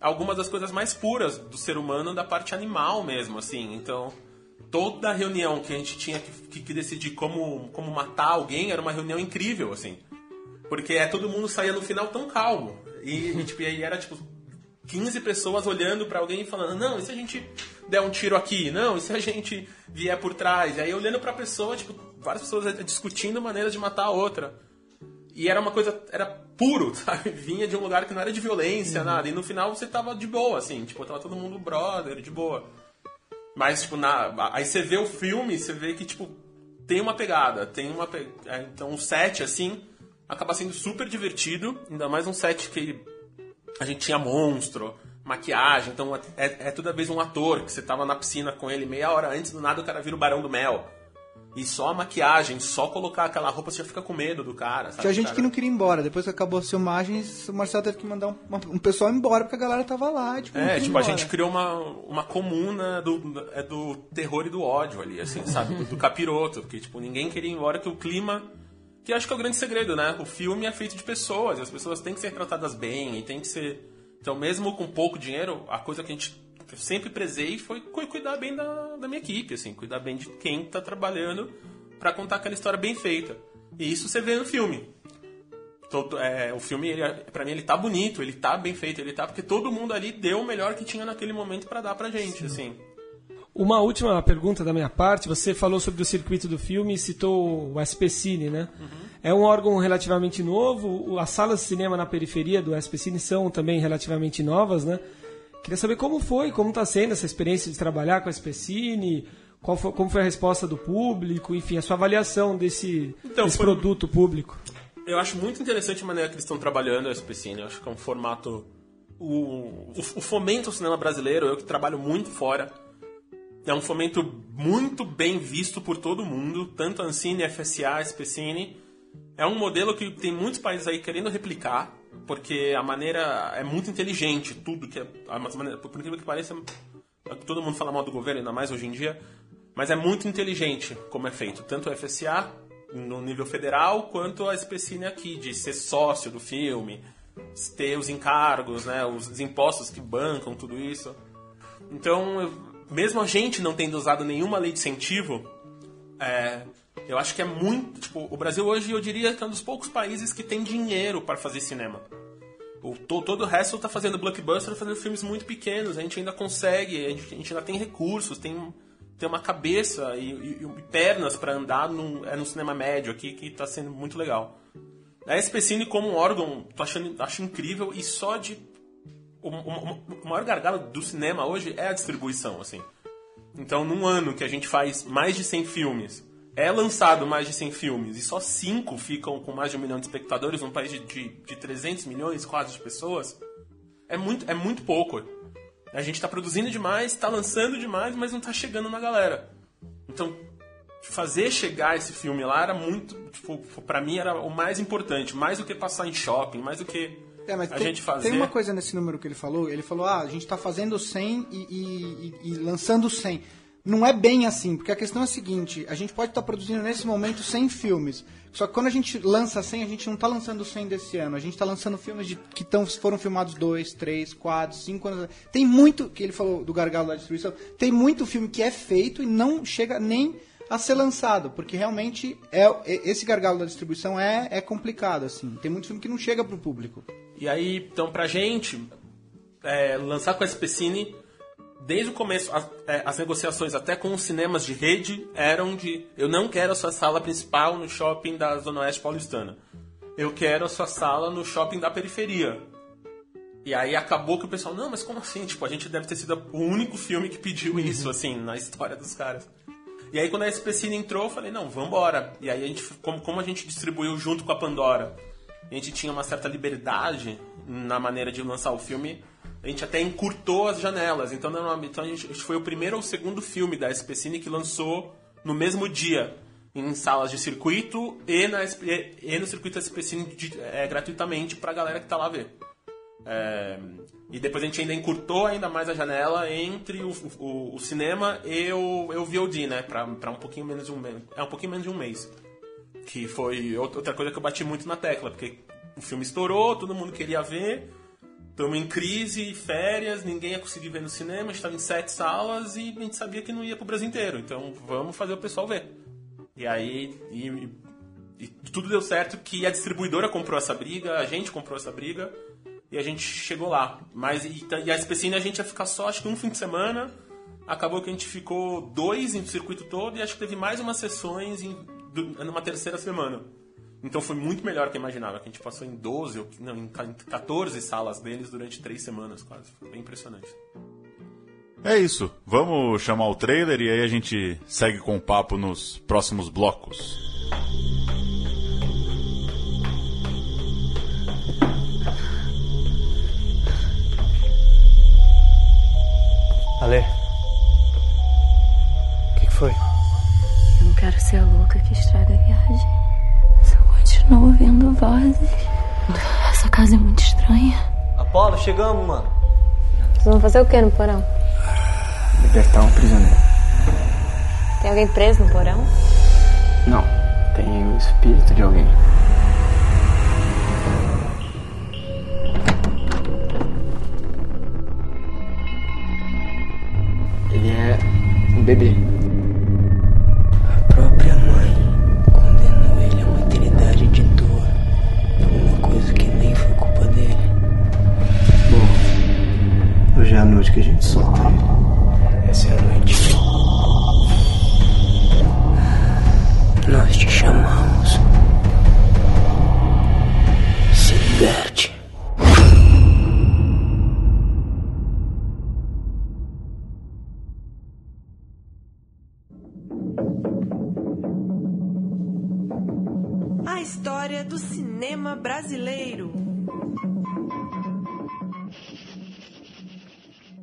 algumas das coisas mais puras do ser humano, da parte animal mesmo, assim. Então, toda reunião que a gente tinha que, que- decidir como, como matar alguém era uma reunião incrível, assim. Porque é, todo mundo saía no final tão calmo. E, e, tipo, e aí era tipo 15 pessoas olhando pra alguém e falando: Não, e se a gente der um tiro aqui? Não, e se a gente vier por trás? E aí olhando pra pessoa, tipo, várias pessoas discutindo maneiras de matar a outra. E era uma coisa, era puro, (laughs) sabe? Vinha de um lugar que não era de violência, nada. E no final você tava de boa, assim, tipo, tava todo mundo brother, de boa. Mas, tipo, na, aí você vê o filme, você vê que, tipo, tem uma pegada, tem uma. pe- é, Então, um set, assim, acaba sendo super divertido, ainda mais um set que a gente tinha monstro, maquiagem, então é, é toda vez um ator que você tava na piscina com ele meia hora antes, do nada o cara vira o Barão do Mel. E só a maquiagem, só colocar aquela roupa, você já fica com medo do cara, sabe? Tinha gente Cara, que não queria ir embora. Depois que acabou as filmagens, o Marcelo teve que mandar um, um pessoal embora porque a galera tava lá. Tipo, É, tipo, a embora. gente criou uma, uma comuna do, é do terror e do ódio ali, assim, sabe? Do, do capiroto, porque, tipo, ninguém queria ir embora, que o clima... Que acho que é o grande segredo, né? O filme é feito de pessoas, e as pessoas têm que ser tratadas bem, e tem que ser... Então, mesmo com pouco dinheiro, a coisa que a gente que eu sempre prezei foi cu- cuidar bem da, da minha equipe, assim, cuidar bem de quem tá trabalhando pra contar aquela história bem feita. E isso você vê no filme. Todo, é, o filme, ele, é- pra mim, ele tá bonito, ele tá bem feito, ele tá porque todo mundo ali deu o melhor que tinha naquele momento pra dar pra gente, assim. Uma última pergunta da minha parte. Você falou sobre o circuito do filme e citou o SP Cine, né? É um órgão relativamente novo. As salas de cinema na periferia do SP Cine são também relativamente novas, né? Queria saber como foi, como está sendo essa experiência de trabalhar com a SP Cine, qual foi, como foi a resposta do público, enfim, a sua avaliação desse, Então, desse foi- produto público. Eu acho muito interessante a maneira que eles estão trabalhando a SPCine. Eu acho que é um formato. O, o, o fomento ao cinema brasileiro, eu que trabalho muito fora, é um fomento muito bem visto por todo mundo, tanto a Ancine, FSA, SPCine. É um modelo que tem muitos países aí querendo replicar, porque a maneira é muito inteligente, tudo que é. maneira- Por incrível que pareça, todo mundo fala mal do governo, ainda mais hoje em dia, mas é muito inteligente como é feito. Tanto a FSA no nível federal, quanto a SPCine aqui, de ser sócio do filme, ter os encargos, né, os impostos que bancam tudo isso. Então, mesmo a gente não tendo usado nenhuma lei de incentivo, é, eu acho que é muito. Tipo, o Brasil hoje eu diria que é um dos poucos países que tem dinheiro para fazer cinema. O, to- todo o resto está fazendo blockbuster, fazendo filmes muito pequenos. A gente ainda consegue, a gente, a gente ainda tem recursos, tem, tem uma cabeça e, e- e pernas para andar num, é no cinema médio aqui que está sendo muito legal. A SPCine como um órgão, tô achando, acho incrível e só de o, o- o maior gargalo do cinema hoje é a distribuição, assim. Então, num ano que a gente faz mais de 100 filmes, é lançado mais de 100 filmes e só 5 ficam com mais de um milhão de espectadores num país de, de, de 300 milhões quase de pessoas, é muito, é muito pouco. A gente tá produzindo demais, tá lançando demais, mas não tá chegando na galera. Então, fazer chegar esse filme lá era muito, tipo, pra mim era o mais importante, mais do que passar em shopping, mais do que É, mas a tem, gente fazer. tem uma coisa nesse número que ele falou. Ele falou, ah, a gente tá fazendo 100 e, e- e- e lançando 100. Não é bem assim, porque a questão é a seguinte, a gente pode estar produzindo nesse momento 100 filmes, só que quando a gente lança 100, a gente não está lançando 100 desse ano, a gente está lançando filmes de, que tão, foram filmados 2, 3, 4, 5 anos. Tem muito, que ele falou do gargalo da distribuição, tem muito filme que é feito e não chega nem a ser lançado, porque realmente é, esse gargalo da distribuição é, é complicado, assim. Tem muito filme que não chega pro público. E aí, então, pra gente, é, lançar com a SPCine, desde o começo, as, é, as, negociações até com os cinemas de rede eram de eu não quero a sua sala principal no shopping da Zona Oeste Paulistana. Eu quero a sua sala no shopping da periferia. E aí acabou que o pessoal, não, mas como assim? Tipo, a gente deve ter sido o único filme que pediu isso, assim, na história dos caras. E aí quando a SPCine entrou, eu falei, não, vambora. E aí a gente, como, como a gente distribuiu junto com a Pandora, a gente tinha uma certa liberdade na maneira de lançar o filme, a gente até encurtou as janelas. Então, então a, gente, a foi o primeiro ou segundo filme da SPCine que lançou no mesmo dia em salas de circuito e, na, e no circuito SPCine de, é, gratuitamente pra galera que tá lá ver. É, e depois a gente ainda encurtou ainda mais a janela entre o, o, o cinema e o, o VOD, né? Pra um pouquinho menos de um mês. É um pouquinho menos de um mês. Que foi outra coisa que eu bati muito na tecla, porque o filme estourou, todo mundo queria ver. Estamos em crise, férias, ninguém ia conseguir ver no cinema, estava em sete salas e a gente sabia que não ia pro Brasil inteiro. Então vamos fazer o pessoal ver. E aí e, e tudo deu certo que a distribuidora comprou essa briga, a gente comprou essa briga e a gente chegou lá. Mas e, e a SPCine a gente ia ficar só acho que um fim de semana. Acabou que a gente ficou dois no circuito todo e acho que teve mais umas sessões em, numa terceira semana. Então foi muito melhor que eu imaginava, que a gente passou em 12, não, em 14 salas deles durante três semanas quase. Foi bem impressionante. É isso. Vamos chamar o trailer e aí a gente segue com o papo nos próximos blocos. Ale. O que, que, foi? Eu não quero ser a louca que estraga a viagem. Continuo ouvindo vozes. Essa casa é muito estranha. Apolo, chegamos, mano. Vocês vão fazer o que no porão? Libertar um prisioneiro. Tem alguém preso no porão? Não. Tem o espírito de alguém. Ele é um bebê. A noite que a gente solta ele. Essa é a noite. Nós te chamamos. Se liberte. A história do cinema brasileiro.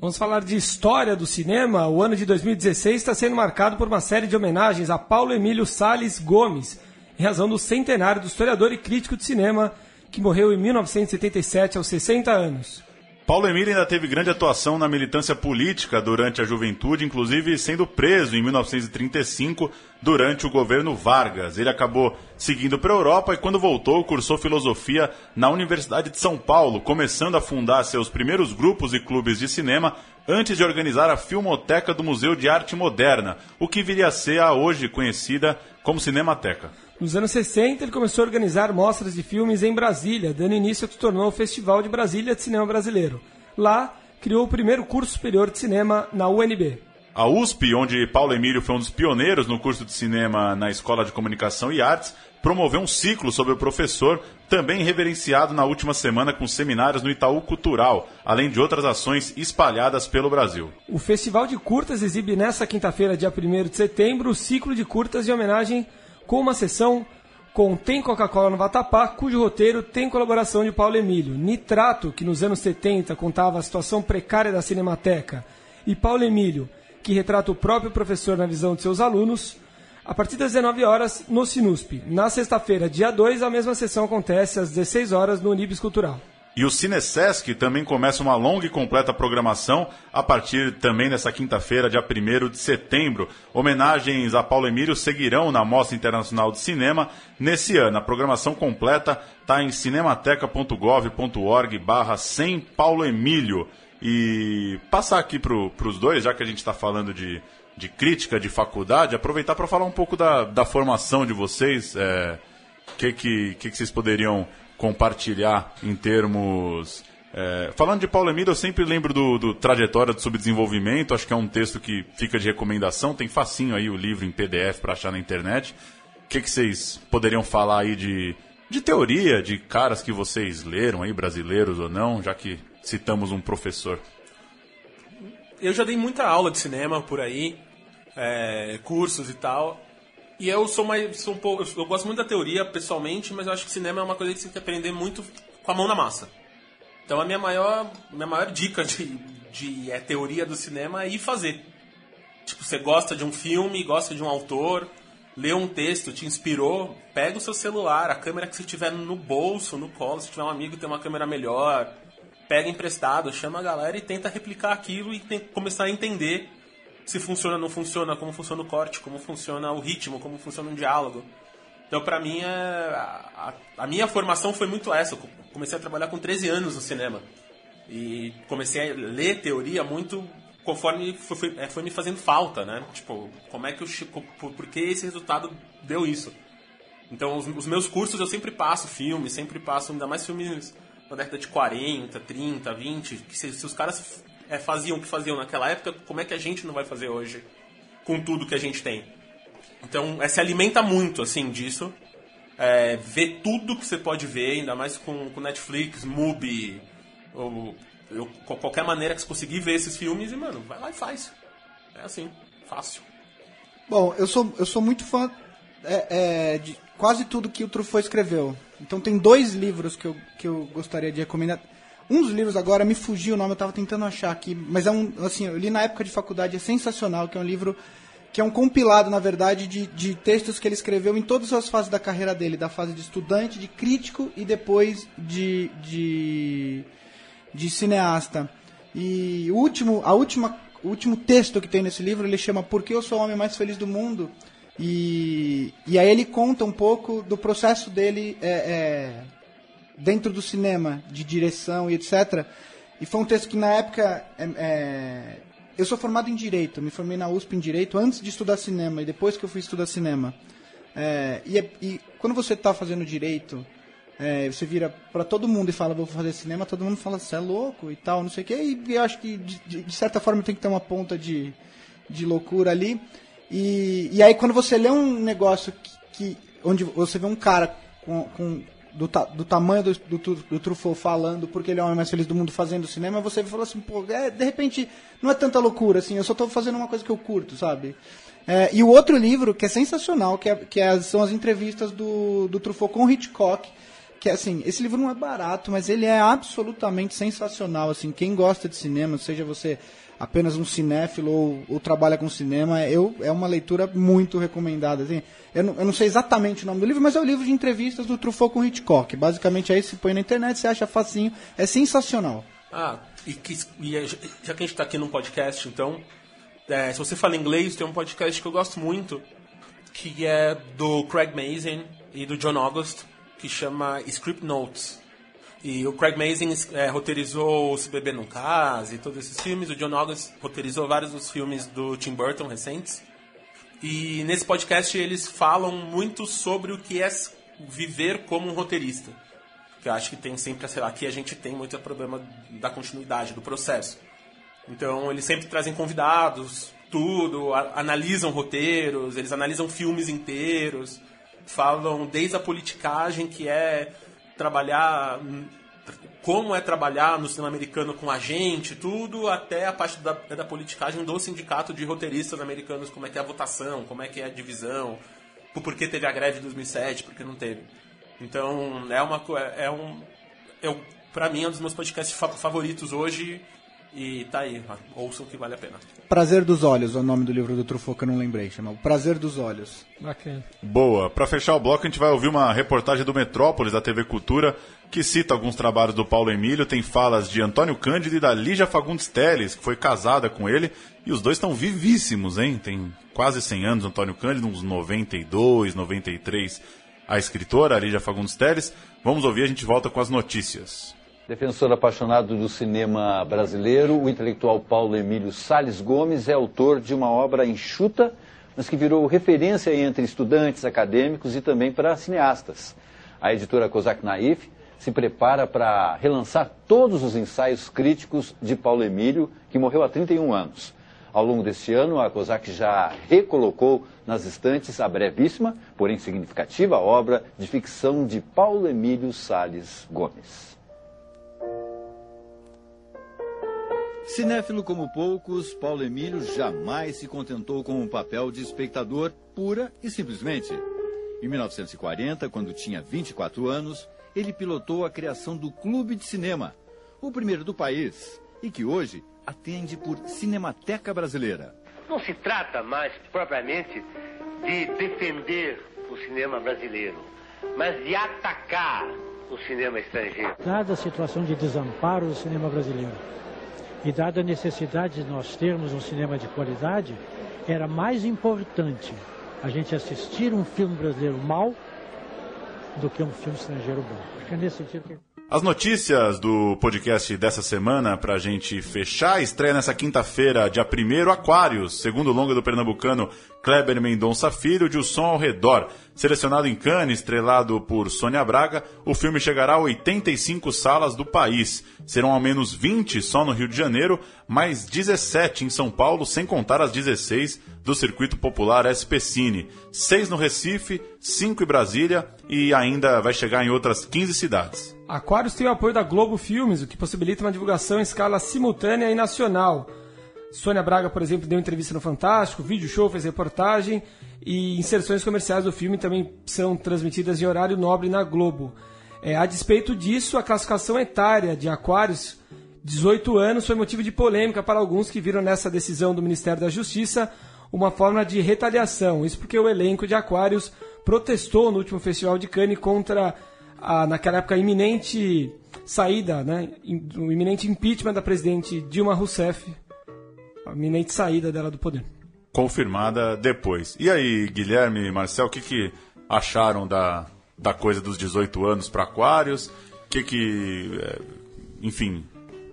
Vamos falar de história do cinema. O ano de 2016 está sendo marcado por uma série de homenagens a Paulo Emílio Sales Gomes, em razão do centenário do historiador e crítico de cinema que morreu em 1977 aos 60 anos. Paulo Emílio ainda teve grande atuação na militância política durante a juventude, inclusive sendo preso em 1935 durante o governo Vargas. Ele acabou seguindo para a Europa e, quando voltou, cursou filosofia na Universidade de São Paulo, começando a fundar seus primeiros grupos e clubes de cinema antes de organizar a Filmoteca do Museu de Arte Moderna, o que viria a ser a hoje conhecida como Cinemateca. Nos anos 60, ele começou a organizar mostras de filmes em Brasília, dando início ao que se tornou o Festival de Brasília de Cinema Brasileiro. Lá, criou o primeiro curso superior de cinema na UNB. A USP, onde Paulo Emílio foi um dos pioneiros no curso de cinema na Escola de Comunicação e Artes, promoveu um ciclo sobre o professor, também reverenciado na última semana com seminários no Itaú Cultural, além de outras ações espalhadas pelo Brasil. O Festival de Curtas exibe nesta quinta-feira, dia 1 de setembro, o ciclo de curtas de homenagem com uma sessão com Tem Coca-Cola no Vatapá, cujo roteiro tem colaboração de Paulo Emílio, Nitrato, que nos anos 70 contava a situação precária da Cinemateca, e Paulo Emílio, que retrata o próprio professor na visão de seus alunos, a partir das 19 horas no Sinusp. Na sexta-feira, dia 2, a mesma sessão acontece às 16 horas no Unibis Cultural. E o Cinesesc também começa uma longa e completa programação a partir também dessa quinta-feira, dia 1 de setembro. Homenagens a Paulo Emílio seguirão na Mostra Internacional de Cinema nesse ano. A programação completa está em cinemateca.gov.org barra sem Paulo Emílio. E passar aqui para os dois, já que a gente está falando de, de crítica de faculdade, aproveitar para falar um pouco da, da formação de vocês. O é, que, que, que, que vocês poderiam compartilhar em termos. É, falando de Paulo Emílio, eu sempre lembro do, do Trajetória do Subdesenvolvimento, acho que é um texto que fica de recomendação, tem facinho aí o livro em PDF para achar na internet. O que, que vocês poderiam falar aí de, de teoria, de caras que vocês leram aí, brasileiros ou não, já que citamos um professor? Eu já dei muita aula de cinema por aí, é, cursos e tal. E eu sou mais. Sou um pouco, eu gosto muito da teoria, pessoalmente, mas eu acho que cinema é uma coisa que você tem que aprender muito com a mão na massa. Então a minha maior, minha maior dica de, de é, teoria do cinema é ir fazer. Tipo, você gosta de um filme, gosta de um autor, lê um texto, te inspirou, pega o seu celular, a câmera que você tiver no bolso, no colo, se tiver um amigo que tem uma câmera melhor, pega emprestado, chama a galera e tenta replicar aquilo e tem, começar a entender se funciona ou não funciona, como funciona o corte, como funciona o ritmo, como funciona um diálogo. Então, pra mim, é, a, a, minha formação foi muito essa. Eu comecei a trabalhar com 13 anos no cinema. E comecei a ler teoria muito conforme foi, foi, é, foi me fazendo falta, né? Tipo, como é que eu... Por, por que esse resultado deu isso? Então, os, os meus cursos eu sempre passo filmes, sempre passo ainda mais filmes da década de 40, 30, 20, que se, se os caras é, faziam o que faziam naquela época, como é que a gente não vai fazer hoje com tudo que a gente tem? Então, é, se alimenta muito, assim, disso. É, vê tudo que você pode ver, ainda mais com, com Netflix, Mubi, ou, ou, qualquer maneira que você conseguir ver esses filmes e, mano, vai lá e faz. É assim, fácil. Bom, eu sou, eu sou muito fã é, é, de quase tudo que o Truffaut escreveu. Então tem dois livros que eu, que eu gostaria de recomendar. Um dos livros agora me fugiu o nome, eu estava tentando achar aqui, mas é um, assim, eu li na época de faculdade, é sensacional, que é um livro que é um compilado, na verdade, de, de textos que ele escreveu em todas as fases da carreira dele, da fase de estudante, de crítico e depois de, de, de cineasta. E o último, a última, o último texto que tem nesse livro, ele chama Por que eu sou o homem mais feliz do mundo? E, e aí ele conta um pouco do processo dele é, é, dentro do cinema, de direção e etc. E foi um texto que na época. É, é, eu sou formado em Direito, me formei na USP em Direito antes de estudar cinema e depois que eu fui estudar cinema. É, e, é, e, quando você está fazendo Direito, é, você vira para todo mundo e fala, vou fazer cinema, todo mundo fala, você é louco e tal, não sei o quê. E eu acho que, de, de certa forma, tem que ter uma ponta de, de loucura ali. E, e aí, quando você lê um negócio que, que onde você vê um cara com, com do, ta, do tamanho do, do, do, Truffaut falando porque ele é o homem mais feliz do mundo fazendo cinema, você falou assim, pô, é, de repente não é tanta loucura, assim, eu só estou fazendo uma coisa que eu curto, sabe? É, e o outro livro, que é sensacional, que, é, que é, são as entrevistas do, do Truffaut com Hitchcock, que é assim, esse livro não é barato, mas ele é absolutamente sensacional, assim, quem gosta de cinema, seja você apenas um cinéfilo ou, ou, trabalha com cinema, eu, é uma leitura muito recomendada. Assim. Eu, não, eu não sei exatamente o nome do livro, mas é o livro de entrevistas do Truffaut com Hitchcock. Basicamente aí se põe na internet, você acha facinho, é sensacional. Ah, e, que, e é, já que a gente está aqui num podcast, então, é, se você fala inglês, tem um podcast que eu gosto muito, que é do Craig Mazin e do John August, que chama Script Notes. E o Craig Mazin é, roteirizou Se Beber Não Case e todos esses filmes. O John August roteirizou vários dos filmes do Tim Burton recentes. E nesse podcast eles falam muito sobre o que é viver como um roteirista. Que eu acho que tem sempre, sei lá, aqui a gente tem muito problema da continuidade, do processo. Então eles sempre trazem convidados, tudo, analisam roteiros, eles analisam filmes inteiros, falam desde a politicagem que é trabalhar como é trabalhar no cinema americano com a gente, tudo, até a parte da, da politicagem do sindicato de roteiristas americanos, como é que é a votação, como é que é a divisão, por que teve a greve de 2007, por que não teve. Então, é uma é um eu para mim é um dos meus podcasts favoritos hoje E tá aí, ouçam que vale a pena. Prazer dos Olhos, é o nome do livro do Truffaut que eu não lembrei, chama O Prazer dos Olhos. Bacana. Boa. Para fechar o bloco, a gente vai ouvir uma reportagem do Metrópolis, da TV Cultura, que cita alguns trabalhos do Paulo Emílio. Tem falas de Antônio Cândido e da Lígia Fagundes Teles, que foi casada com ele. E os dois estão vivíssimos, hein? Tem quase 100 anos, Antônio Cândido, uns 92, 93. A escritora, a Lígia Fagundes Teles. Vamos ouvir, a gente volta com as notícias. Defensor apaixonado do cinema brasileiro, o intelectual Paulo Emílio Sales Gomes é autor de uma obra enxuta, mas que virou referência entre estudantes acadêmicos e também para cineastas. A editora Kozak Naif se prepara para relançar todos os ensaios críticos de Paulo Emílio, que morreu há 31 anos. Ao longo deste ano, a Kozak já recolocou nas estantes a brevíssima, porém significativa, obra de ficção de Paulo Emílio Sales Gomes. Cinéfilo como poucos, Paulo Emílio jamais se contentou com um papel de espectador pura e simplesmente. Em 1940, quando tinha 24 anos, ele pilotou a criação do Clube de Cinema, o primeiro do país, e que hoje atende por Cinemateca Brasileira. Não se trata mais propriamente de defender o cinema brasileiro, mas de atacar o cinema estrangeiro. Dada a situação de desamparo do cinema brasileiro e dada a necessidade de nós termos um cinema de qualidade, era mais importante a gente assistir um filme brasileiro mal do que um filme estrangeiro bom. Acho que é nesse sentido que... As notícias do podcast dessa semana, pra gente fechar, estreia nessa quinta-feira, dia 1 Aquários, segundo longa do pernambucano Kleber Mendonça Filho, de O Som ao Redor. Selecionado em Cannes, estrelado por Sônia Braga, o filme chegará a 85 salas do país. Serão ao menos 20 só no Rio de Janeiro, mais 17 em São Paulo, sem contar as 16 do Circuito Popular SP Cine. 6 no Recife, 5 em Brasília e ainda vai chegar em outras 15 cidades. Aquários tem o apoio da Globo Filmes, o que possibilita uma divulgação em escala simultânea e nacional. Sônia Braga, por exemplo, deu entrevista no Fantástico, vídeo show, fez reportagem e inserções comerciais do filme também são transmitidas em horário nobre na Globo. É, a despeito disso, a classificação etária de Aquários, 18 anos, foi motivo de polêmica para alguns que viram nessa decisão do Ministério da Justiça uma forma de retaliação. Isso porque o elenco de Aquários protestou no último Festival de Cannes contra a, naquela época, iminente saída, né, o iminente impeachment da presidente Dilma Rousseff, a iminente saída dela do poder. Confirmada depois. E aí, Guilherme e Marcel, o que, que acharam da, da coisa dos 18 anos para Aquários? O que que, é, enfim,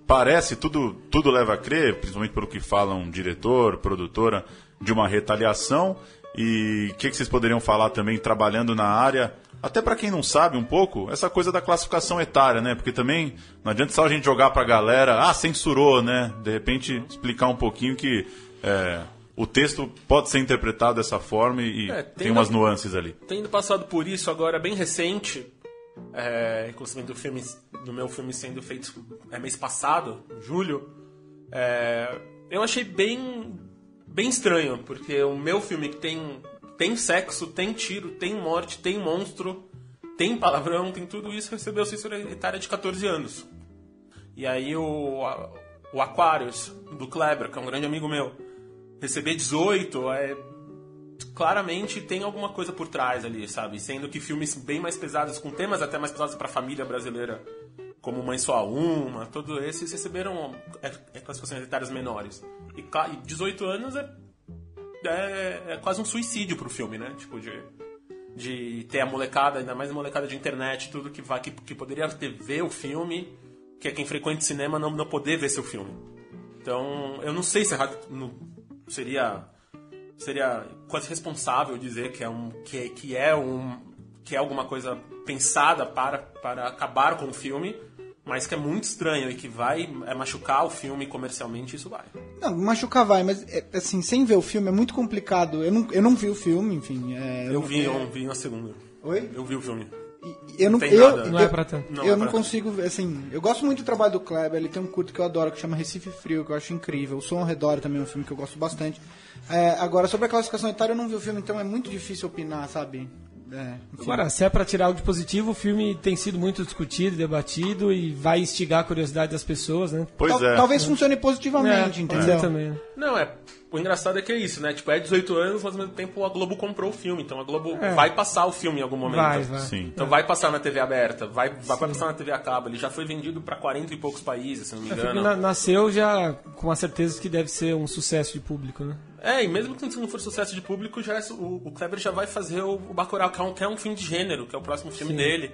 parece, tudo, tudo leva a crer, principalmente pelo que falam diretor, produtora, de uma retaliação. E o que, que vocês poderiam falar também, trabalhando na área, até para quem não sabe um pouco, essa coisa da classificação etária, né? Porque também não adianta só a gente jogar para a galera, ah, censurou, né? De repente explicar um pouquinho que é, o texto pode ser interpretado dessa forma e É, tem umas nuances ali. Tendo passado por isso agora bem recente, é, inclusive do, filme, do meu filme sendo feito é, mês passado, julho, é, eu achei bem, bem estranho, porque o meu filme que tem, tem sexo, tem tiro, tem morte, tem monstro, tem palavrão, tem tudo isso, recebeu censura etária de 14 anos. E aí o, o Aquarius, do Kleber, que é um grande amigo meu, receber 18 é claramente tem alguma coisa por trás ali, sabe? Sendo que filmes bem mais pesados, com temas até mais pesados para a família brasileira, como Mãe Só Uma, todos esses receberam é, é, classificações etárias menores. E 18 anos é, é, é quase um suicídio pro filme, né? Tipo, de, de ter a molecada, ainda mais a molecada de internet, tudo que, vai, que, que poderia ter ver o filme, que é quem frequenta cinema não, não poder ver seu filme. Então, eu não sei se é não- seria seria quase responsável dizer que é um que, é- que é um que é alguma coisa pensada para para acabar com o filme, mas que é muito estranho e que vai é, machucar o filme comercialmente, isso vai. Não, machucar vai, mas é, assim, sem ver o filme é muito complicado. Eu não, eu não vi o filme, enfim. é, Eu vi, é, eu vi na segunda. Oi? Eu vi o filme. Eu não, eu, eu, Não é pra tanto. Não eu é não consigo, ver, assim, eu gosto muito do trabalho do Kleber, ele tem um curto que eu adoro que chama Recife Frio, que eu acho incrível. O Som ao Redor também é um filme que eu gosto bastante. É, agora, sobre a classificação etária, eu não vi o filme, então é muito difícil opinar, sabe? É. Agora, se é pra tirar algo de positivo, o filme tem sido muito discutido, debatido e vai instigar a curiosidade das pessoas, né? Pois Tal- é. Talvez funcione positivamente, É, entendeu? Exatamente. Não, é. O engraçado é que é isso, né? Tipo, é 18 anos, mas ao mesmo tempo a Globo comprou o filme. Então a Globo É. vai passar o filme em algum momento. Vai, vai. Sim. Então vai passar na TV aberta, vai, vai passar na TV a cabo. Ele já foi vendido pra 40 e poucos países, se não me O filme engano. na- nasceu já com a certeza que deve ser um sucesso de público, né? É, e mesmo que não for sucesso de público, já, é- o, o Kleber já vai fazer o, o Bacurau, que é, um, que é um filme de gênero, que é o próximo filme dele.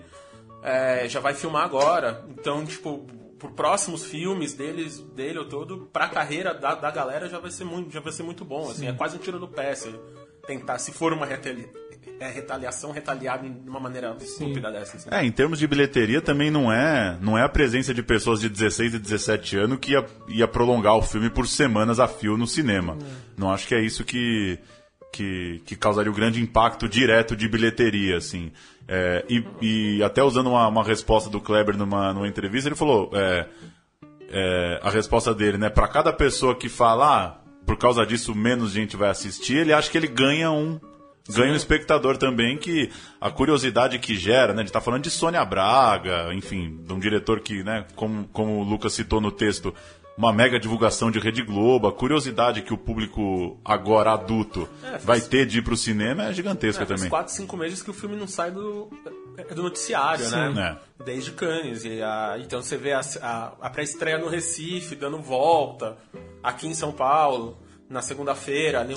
É, já vai filmar agora. Então, tipo, por próximos filmes deles, dele ou todo, pra carreira da, da galera já vai ser muito, já vai ser muito bom. Assim, é quase um tiro no pé. Se tentar, se for uma retali- é, retaliação, retaliar de uma maneira estúpida dessa. assim. É, em termos de bilheteria também não é, não é a presença de pessoas de 16 e 17 anos que ia, ia prolongar o filme por semanas a fio no cinema. Não acho que é isso que, que, que causaria o grande impacto direto de bilheteria, assim. É, e, e até usando uma, uma resposta do Kleber numa, numa entrevista, ele falou, é, é, a resposta dele, né? Para cada pessoa que fala, ah, por causa disso menos gente vai assistir, ele acha que ele ganha um ganha um espectador também que a curiosidade que gera, né? A gente tá falando de Sônia Braga, enfim, de um diretor que, né, como, como o Lucas citou no texto, uma mega divulgação de Rede Globo, a curiosidade que o público agora adulto É, vai faz- ter de ir pro cinema é gigantesca É, faz também. 4, 5 meses que o filme não sai do, é do noticiário, Sim. né? Desde Cannes. E a- então você vê a, a- a pré-estreia no Recife, dando volta, aqui em São Paulo, na segunda-feira, ali,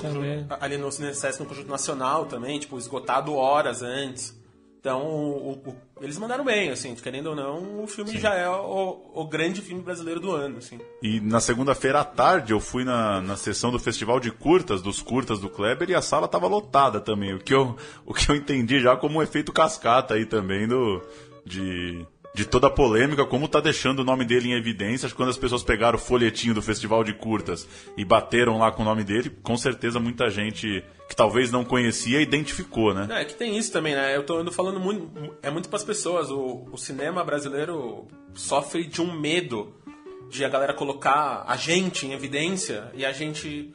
ali no CineSesc, no Conjunto Nacional também, tipo, esgotado horas antes. Então, o- o- o- eles mandaram bem, assim, querendo ou não, o filme já é o, o grande filme brasileiro do ano, assim. E na segunda-feira à tarde eu fui na, na sessão do festival de curtas, dos curtas do Kleber, e a sala estava lotada também. O que, eu, o que eu entendi já como um efeito cascata aí também do, de, de toda a polêmica, como tá deixando o nome dele em evidência. Quando as pessoas pegaram o folhetinho do festival de curtas e bateram lá com o nome dele, com certeza muita gente que talvez não conhecia identificou, né? É, que tem isso também, né? Eu tô ando falando muito. É muito pras pessoas. O, o cinema brasileiro sofre de um medo de a galera colocar a gente em evidência e a gente.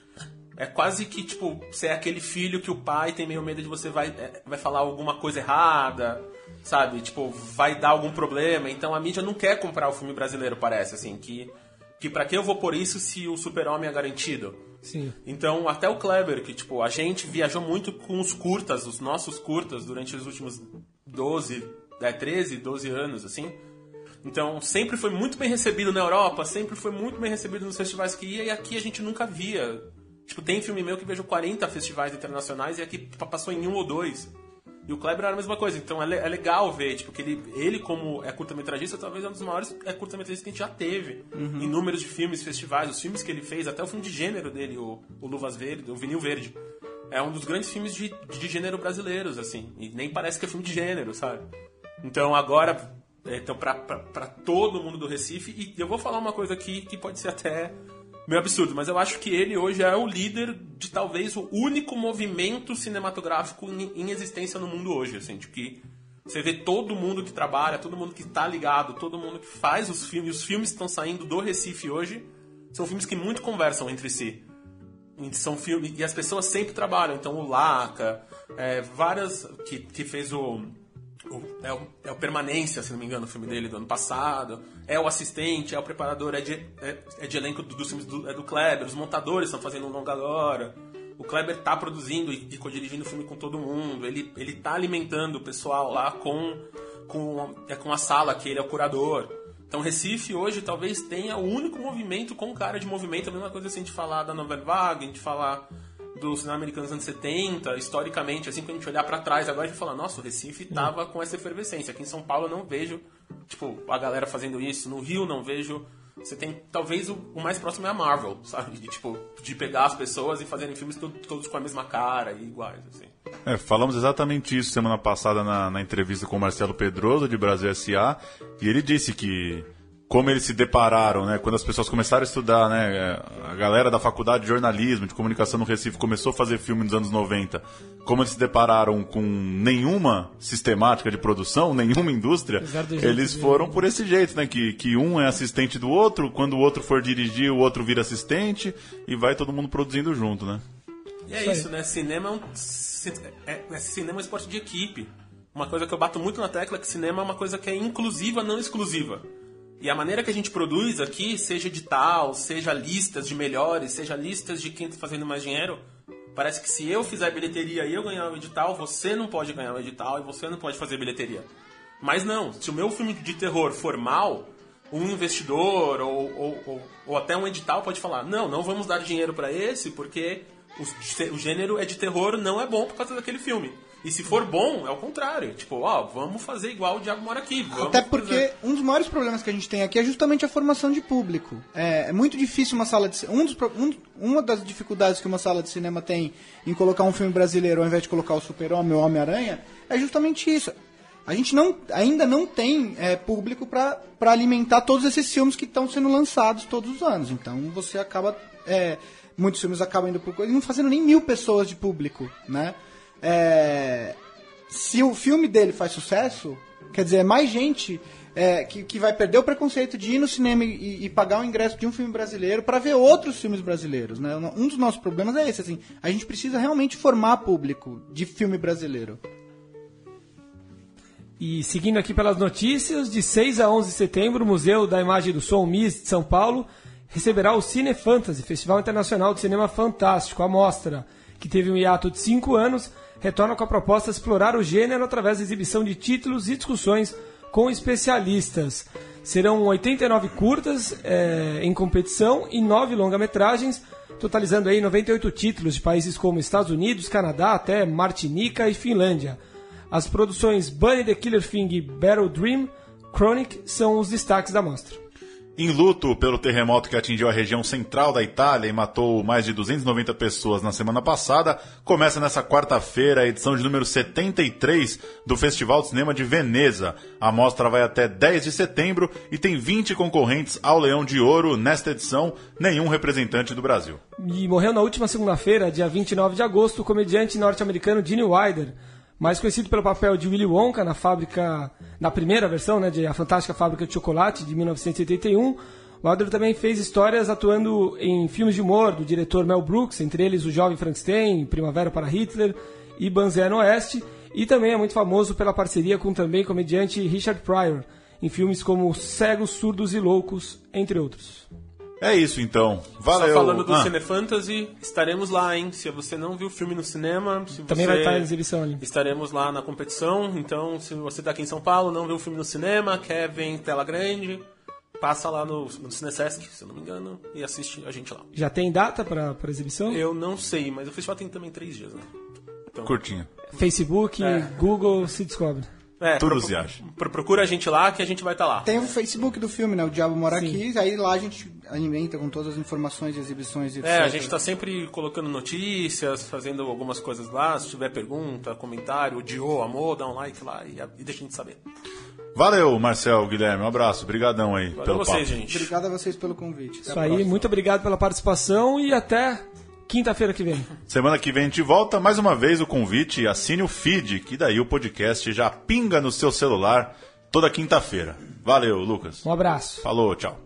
É quase que, tipo, você é aquele filho que o pai tem meio medo de você vai, é, vai falar alguma coisa errada, sabe? Tipo, vai dar algum problema. Então a mídia não quer comprar o filme brasileiro, parece, assim. Que, que pra que eu vou por isso se o super-homem é garantido? Sim. Então, até o Kleber, que tipo, a gente viajou muito com os curtas, os nossos curtas, durante os últimos 12, é, 13, 12 anos, assim. Então, sempre foi muito bem recebido na Europa, sempre foi muito bem recebido nos festivais que ia, e aqui a gente nunca via. Tipo, tem filme meu que vejo 40 festivais internacionais e aqui pa- passou em um ou dois. E o Kleber era a mesma coisa, então é, é legal ver, tipo, que ele, ele como é curta-metragista, talvez é um dos maiores é curta-metragistas que a gente já teve. Em números de filmes, festivais, os filmes que ele fez, até o filme de gênero dele, o, o Luvas Verde, o Vinil Verde. É um dos grandes filmes de, de gênero brasileiros, assim. E nem parece que é filme de gênero, sabe? Então agora, é, então, pra, pra, pra todo mundo do Recife, e eu vou falar uma coisa aqui que pode ser até meio absurdo, mas eu acho que ele hoje é o líder de talvez o único movimento cinematográfico em, em existência no mundo hoje, assim, de que você vê todo mundo que trabalha, todo mundo que tá ligado, todo mundo que faz os filmes, os filmes que estão saindo do Recife hoje, são filmes que muito conversam entre si. E São filmes, e as pessoas sempre trabalham, então o Laca, é, várias, que, que fez o, o- é, o, é o Permanência, se não me engano, o filme dele do ano passado. É o assistente, é o preparador, é de, é, é de elenco do- dos filmes do, é do Kleber. Os montadores estão fazendo um longa agora. O Kleber tá produzindo e, e co-dirigindo o filme com todo mundo. Ele, ele tá alimentando o pessoal lá com, com, é, com a sala, que ele é o curador. Então Recife hoje talvez tenha o único movimento com cara de movimento. A mesma coisa assim, a gente falar da Nouvelle Vague, a gente falar do cinema americano dos anos 70, historicamente, assim, quando a gente olhar pra trás, agora a gente fala, nossa, o Recife tava com essa efervescência. Aqui em São Paulo eu não vejo, tipo, a galera fazendo isso. No Rio não vejo. Você tem, talvez, o, o mais próximo é a Marvel, (laughs) sabe? De, tipo, de pegar as pessoas e fazerem filmes to- todos com a mesma cara e iguais, assim. É, falamos exatamente isso semana passada na, na entrevista com o Marcelo Pedroso, de Brasil S.A., e ele disse que, como eles se depararam, né, quando as pessoas começaram a estudar, né, a galera da faculdade de jornalismo, de comunicação no Recife começou a fazer filme nos anos 90, como eles se depararam com nenhuma sistemática de produção, (laughs) nenhuma indústria, eles foram por esse jeito, né, que, que um é assistente do outro, quando o outro for dirigir, o outro vira assistente, e vai todo mundo produzindo junto, né? E é isso, né? Cinema é, um, é, é- cinema é um esporte de equipe. Uma coisa que eu bato muito na tecla é que cinema é uma coisa que é inclusiva, não exclusiva. E a maneira que a gente produz aqui, seja edital, seja listas de melhores, seja listas de quem está fazendo mais dinheiro, parece que se eu fizer bilheteria e eu ganhar o edital, você não pode ganhar o edital e você não pode fazer bilheteria. Mas não, se o meu filme de terror for mal, um investidor ou, ou, ou, ou até um edital pode falar: não, não vamos dar dinheiro para esse porque o, o gênero é de terror, não é bom por causa daquele filme. E se for bom, é o contrário. Tipo, ó, vamos fazer igual o Diabo Mora Aqui. Até porque fazer- um dos maiores problemas que a gente tem aqui é justamente a formação de público. É, é muito difícil uma sala de um dos, um- Uma das dificuldades que uma sala de cinema tem em colocar um filme brasileiro ao invés de colocar o Super-Homem ou o Homem-Aranha é justamente isso. A gente não, ainda não tem é, público para alimentar todos esses filmes que estão sendo lançados todos os anos. Então você acaba. é, muitos filmes acabam indo por coisa e não fazendo nem mil pessoas de público, né? É, se o filme dele faz sucesso, quer dizer, é mais gente é, que, que vai perder o preconceito de ir no cinema e, e pagar o ingresso de um filme brasileiro para ver outros filmes brasileiros. Né? Um dos nossos problemas é esse, assim, a gente precisa realmente formar público de filme brasileiro. E seguindo aqui pelas notícias, de 6 a 11 de setembro, o Museu da Imagem do Som MIS de São Paulo receberá o Cine Fantasy, Festival Internacional de Cinema Fantástico, a mostra, que teve um hiato de 5 anos, retorna com a proposta de explorar o gênero através da exibição de títulos e discussões com especialistas. Serão 89 curtas eh, em competição e 9 longa-metragens, totalizando aí 98 títulos de países como Estados Unidos, Canadá, até Martinica e Finlândia. As produções Bunny the Killer Thing e Battle Dream Chronic são os destaques da mostra. Em luto pelo terremoto que atingiu a região central da Itália e matou mais de 290 pessoas na semana passada, começa nessa quarta-feira a edição de número 73 do Festival de Cinema de Veneza. A mostra vai até 10 de setembro e tem 20 concorrentes ao Leão de Ouro nesta edição, nenhum representante do Brasil. E morreu na última segunda-feira, dia 29 de agosto, o comediante norte-americano Gene Wilder, mais conhecido pelo papel de Willy Wonka na fábrica, na primeira versão, né, de A Fantástica Fábrica de Chocolate, de 1981. Wilder também fez histórias atuando em filmes de humor do diretor Mel Brooks, entre eles O Jovem Frankenstein, Primavera para Hitler e Banzé no Oeste, e também é muito famoso pela parceria com também comediante Richard Pryor, em filmes como Cegos, Surdos e Loucos, entre outros. É isso então. Valeu. Só falando do Ah. Cine Fantasy, estaremos lá, hein? Se você não viu o filme no cinema, se Também você- vai estar em exibição ali. Estaremos lá na competição, então se você está aqui em São Paulo, não viu o filme no cinema, quer ver em tela grande, passa lá no, no Cinesesc, se eu não me engano, e assiste a gente lá. Já tem data para exibição? Eu não sei, mas o festival tem também três dias, né? Então, Curtinho. Facebook, É. Google, se descobre. É, Tudo pro- se acha. pro- procura a gente lá que a gente vai estar lá. Tem o Facebook do filme, né? O Diabo Mora Aqui, aí lá a gente alimenta com todas as informações, exibições e etc. É, a gente tá sempre colocando notícias, fazendo algumas coisas lá. Se tiver pergunta, comentário, odiou, amor, dá um like lá e, e deixa a gente saber. Valeu, Marcel, Guilherme. Um abraço. Obrigadão aí Valeu pelo vocês, papo. gente. Obrigado a vocês pelo convite. Até Isso aí, muito obrigado pela participação e até quinta-feira que vem. Semana que vem a gente volta. Mais uma vez o convite, assine o feed, que daí o podcast já pinga no seu celular toda quinta-feira. Valeu, Lucas. Um abraço. Falou, tchau.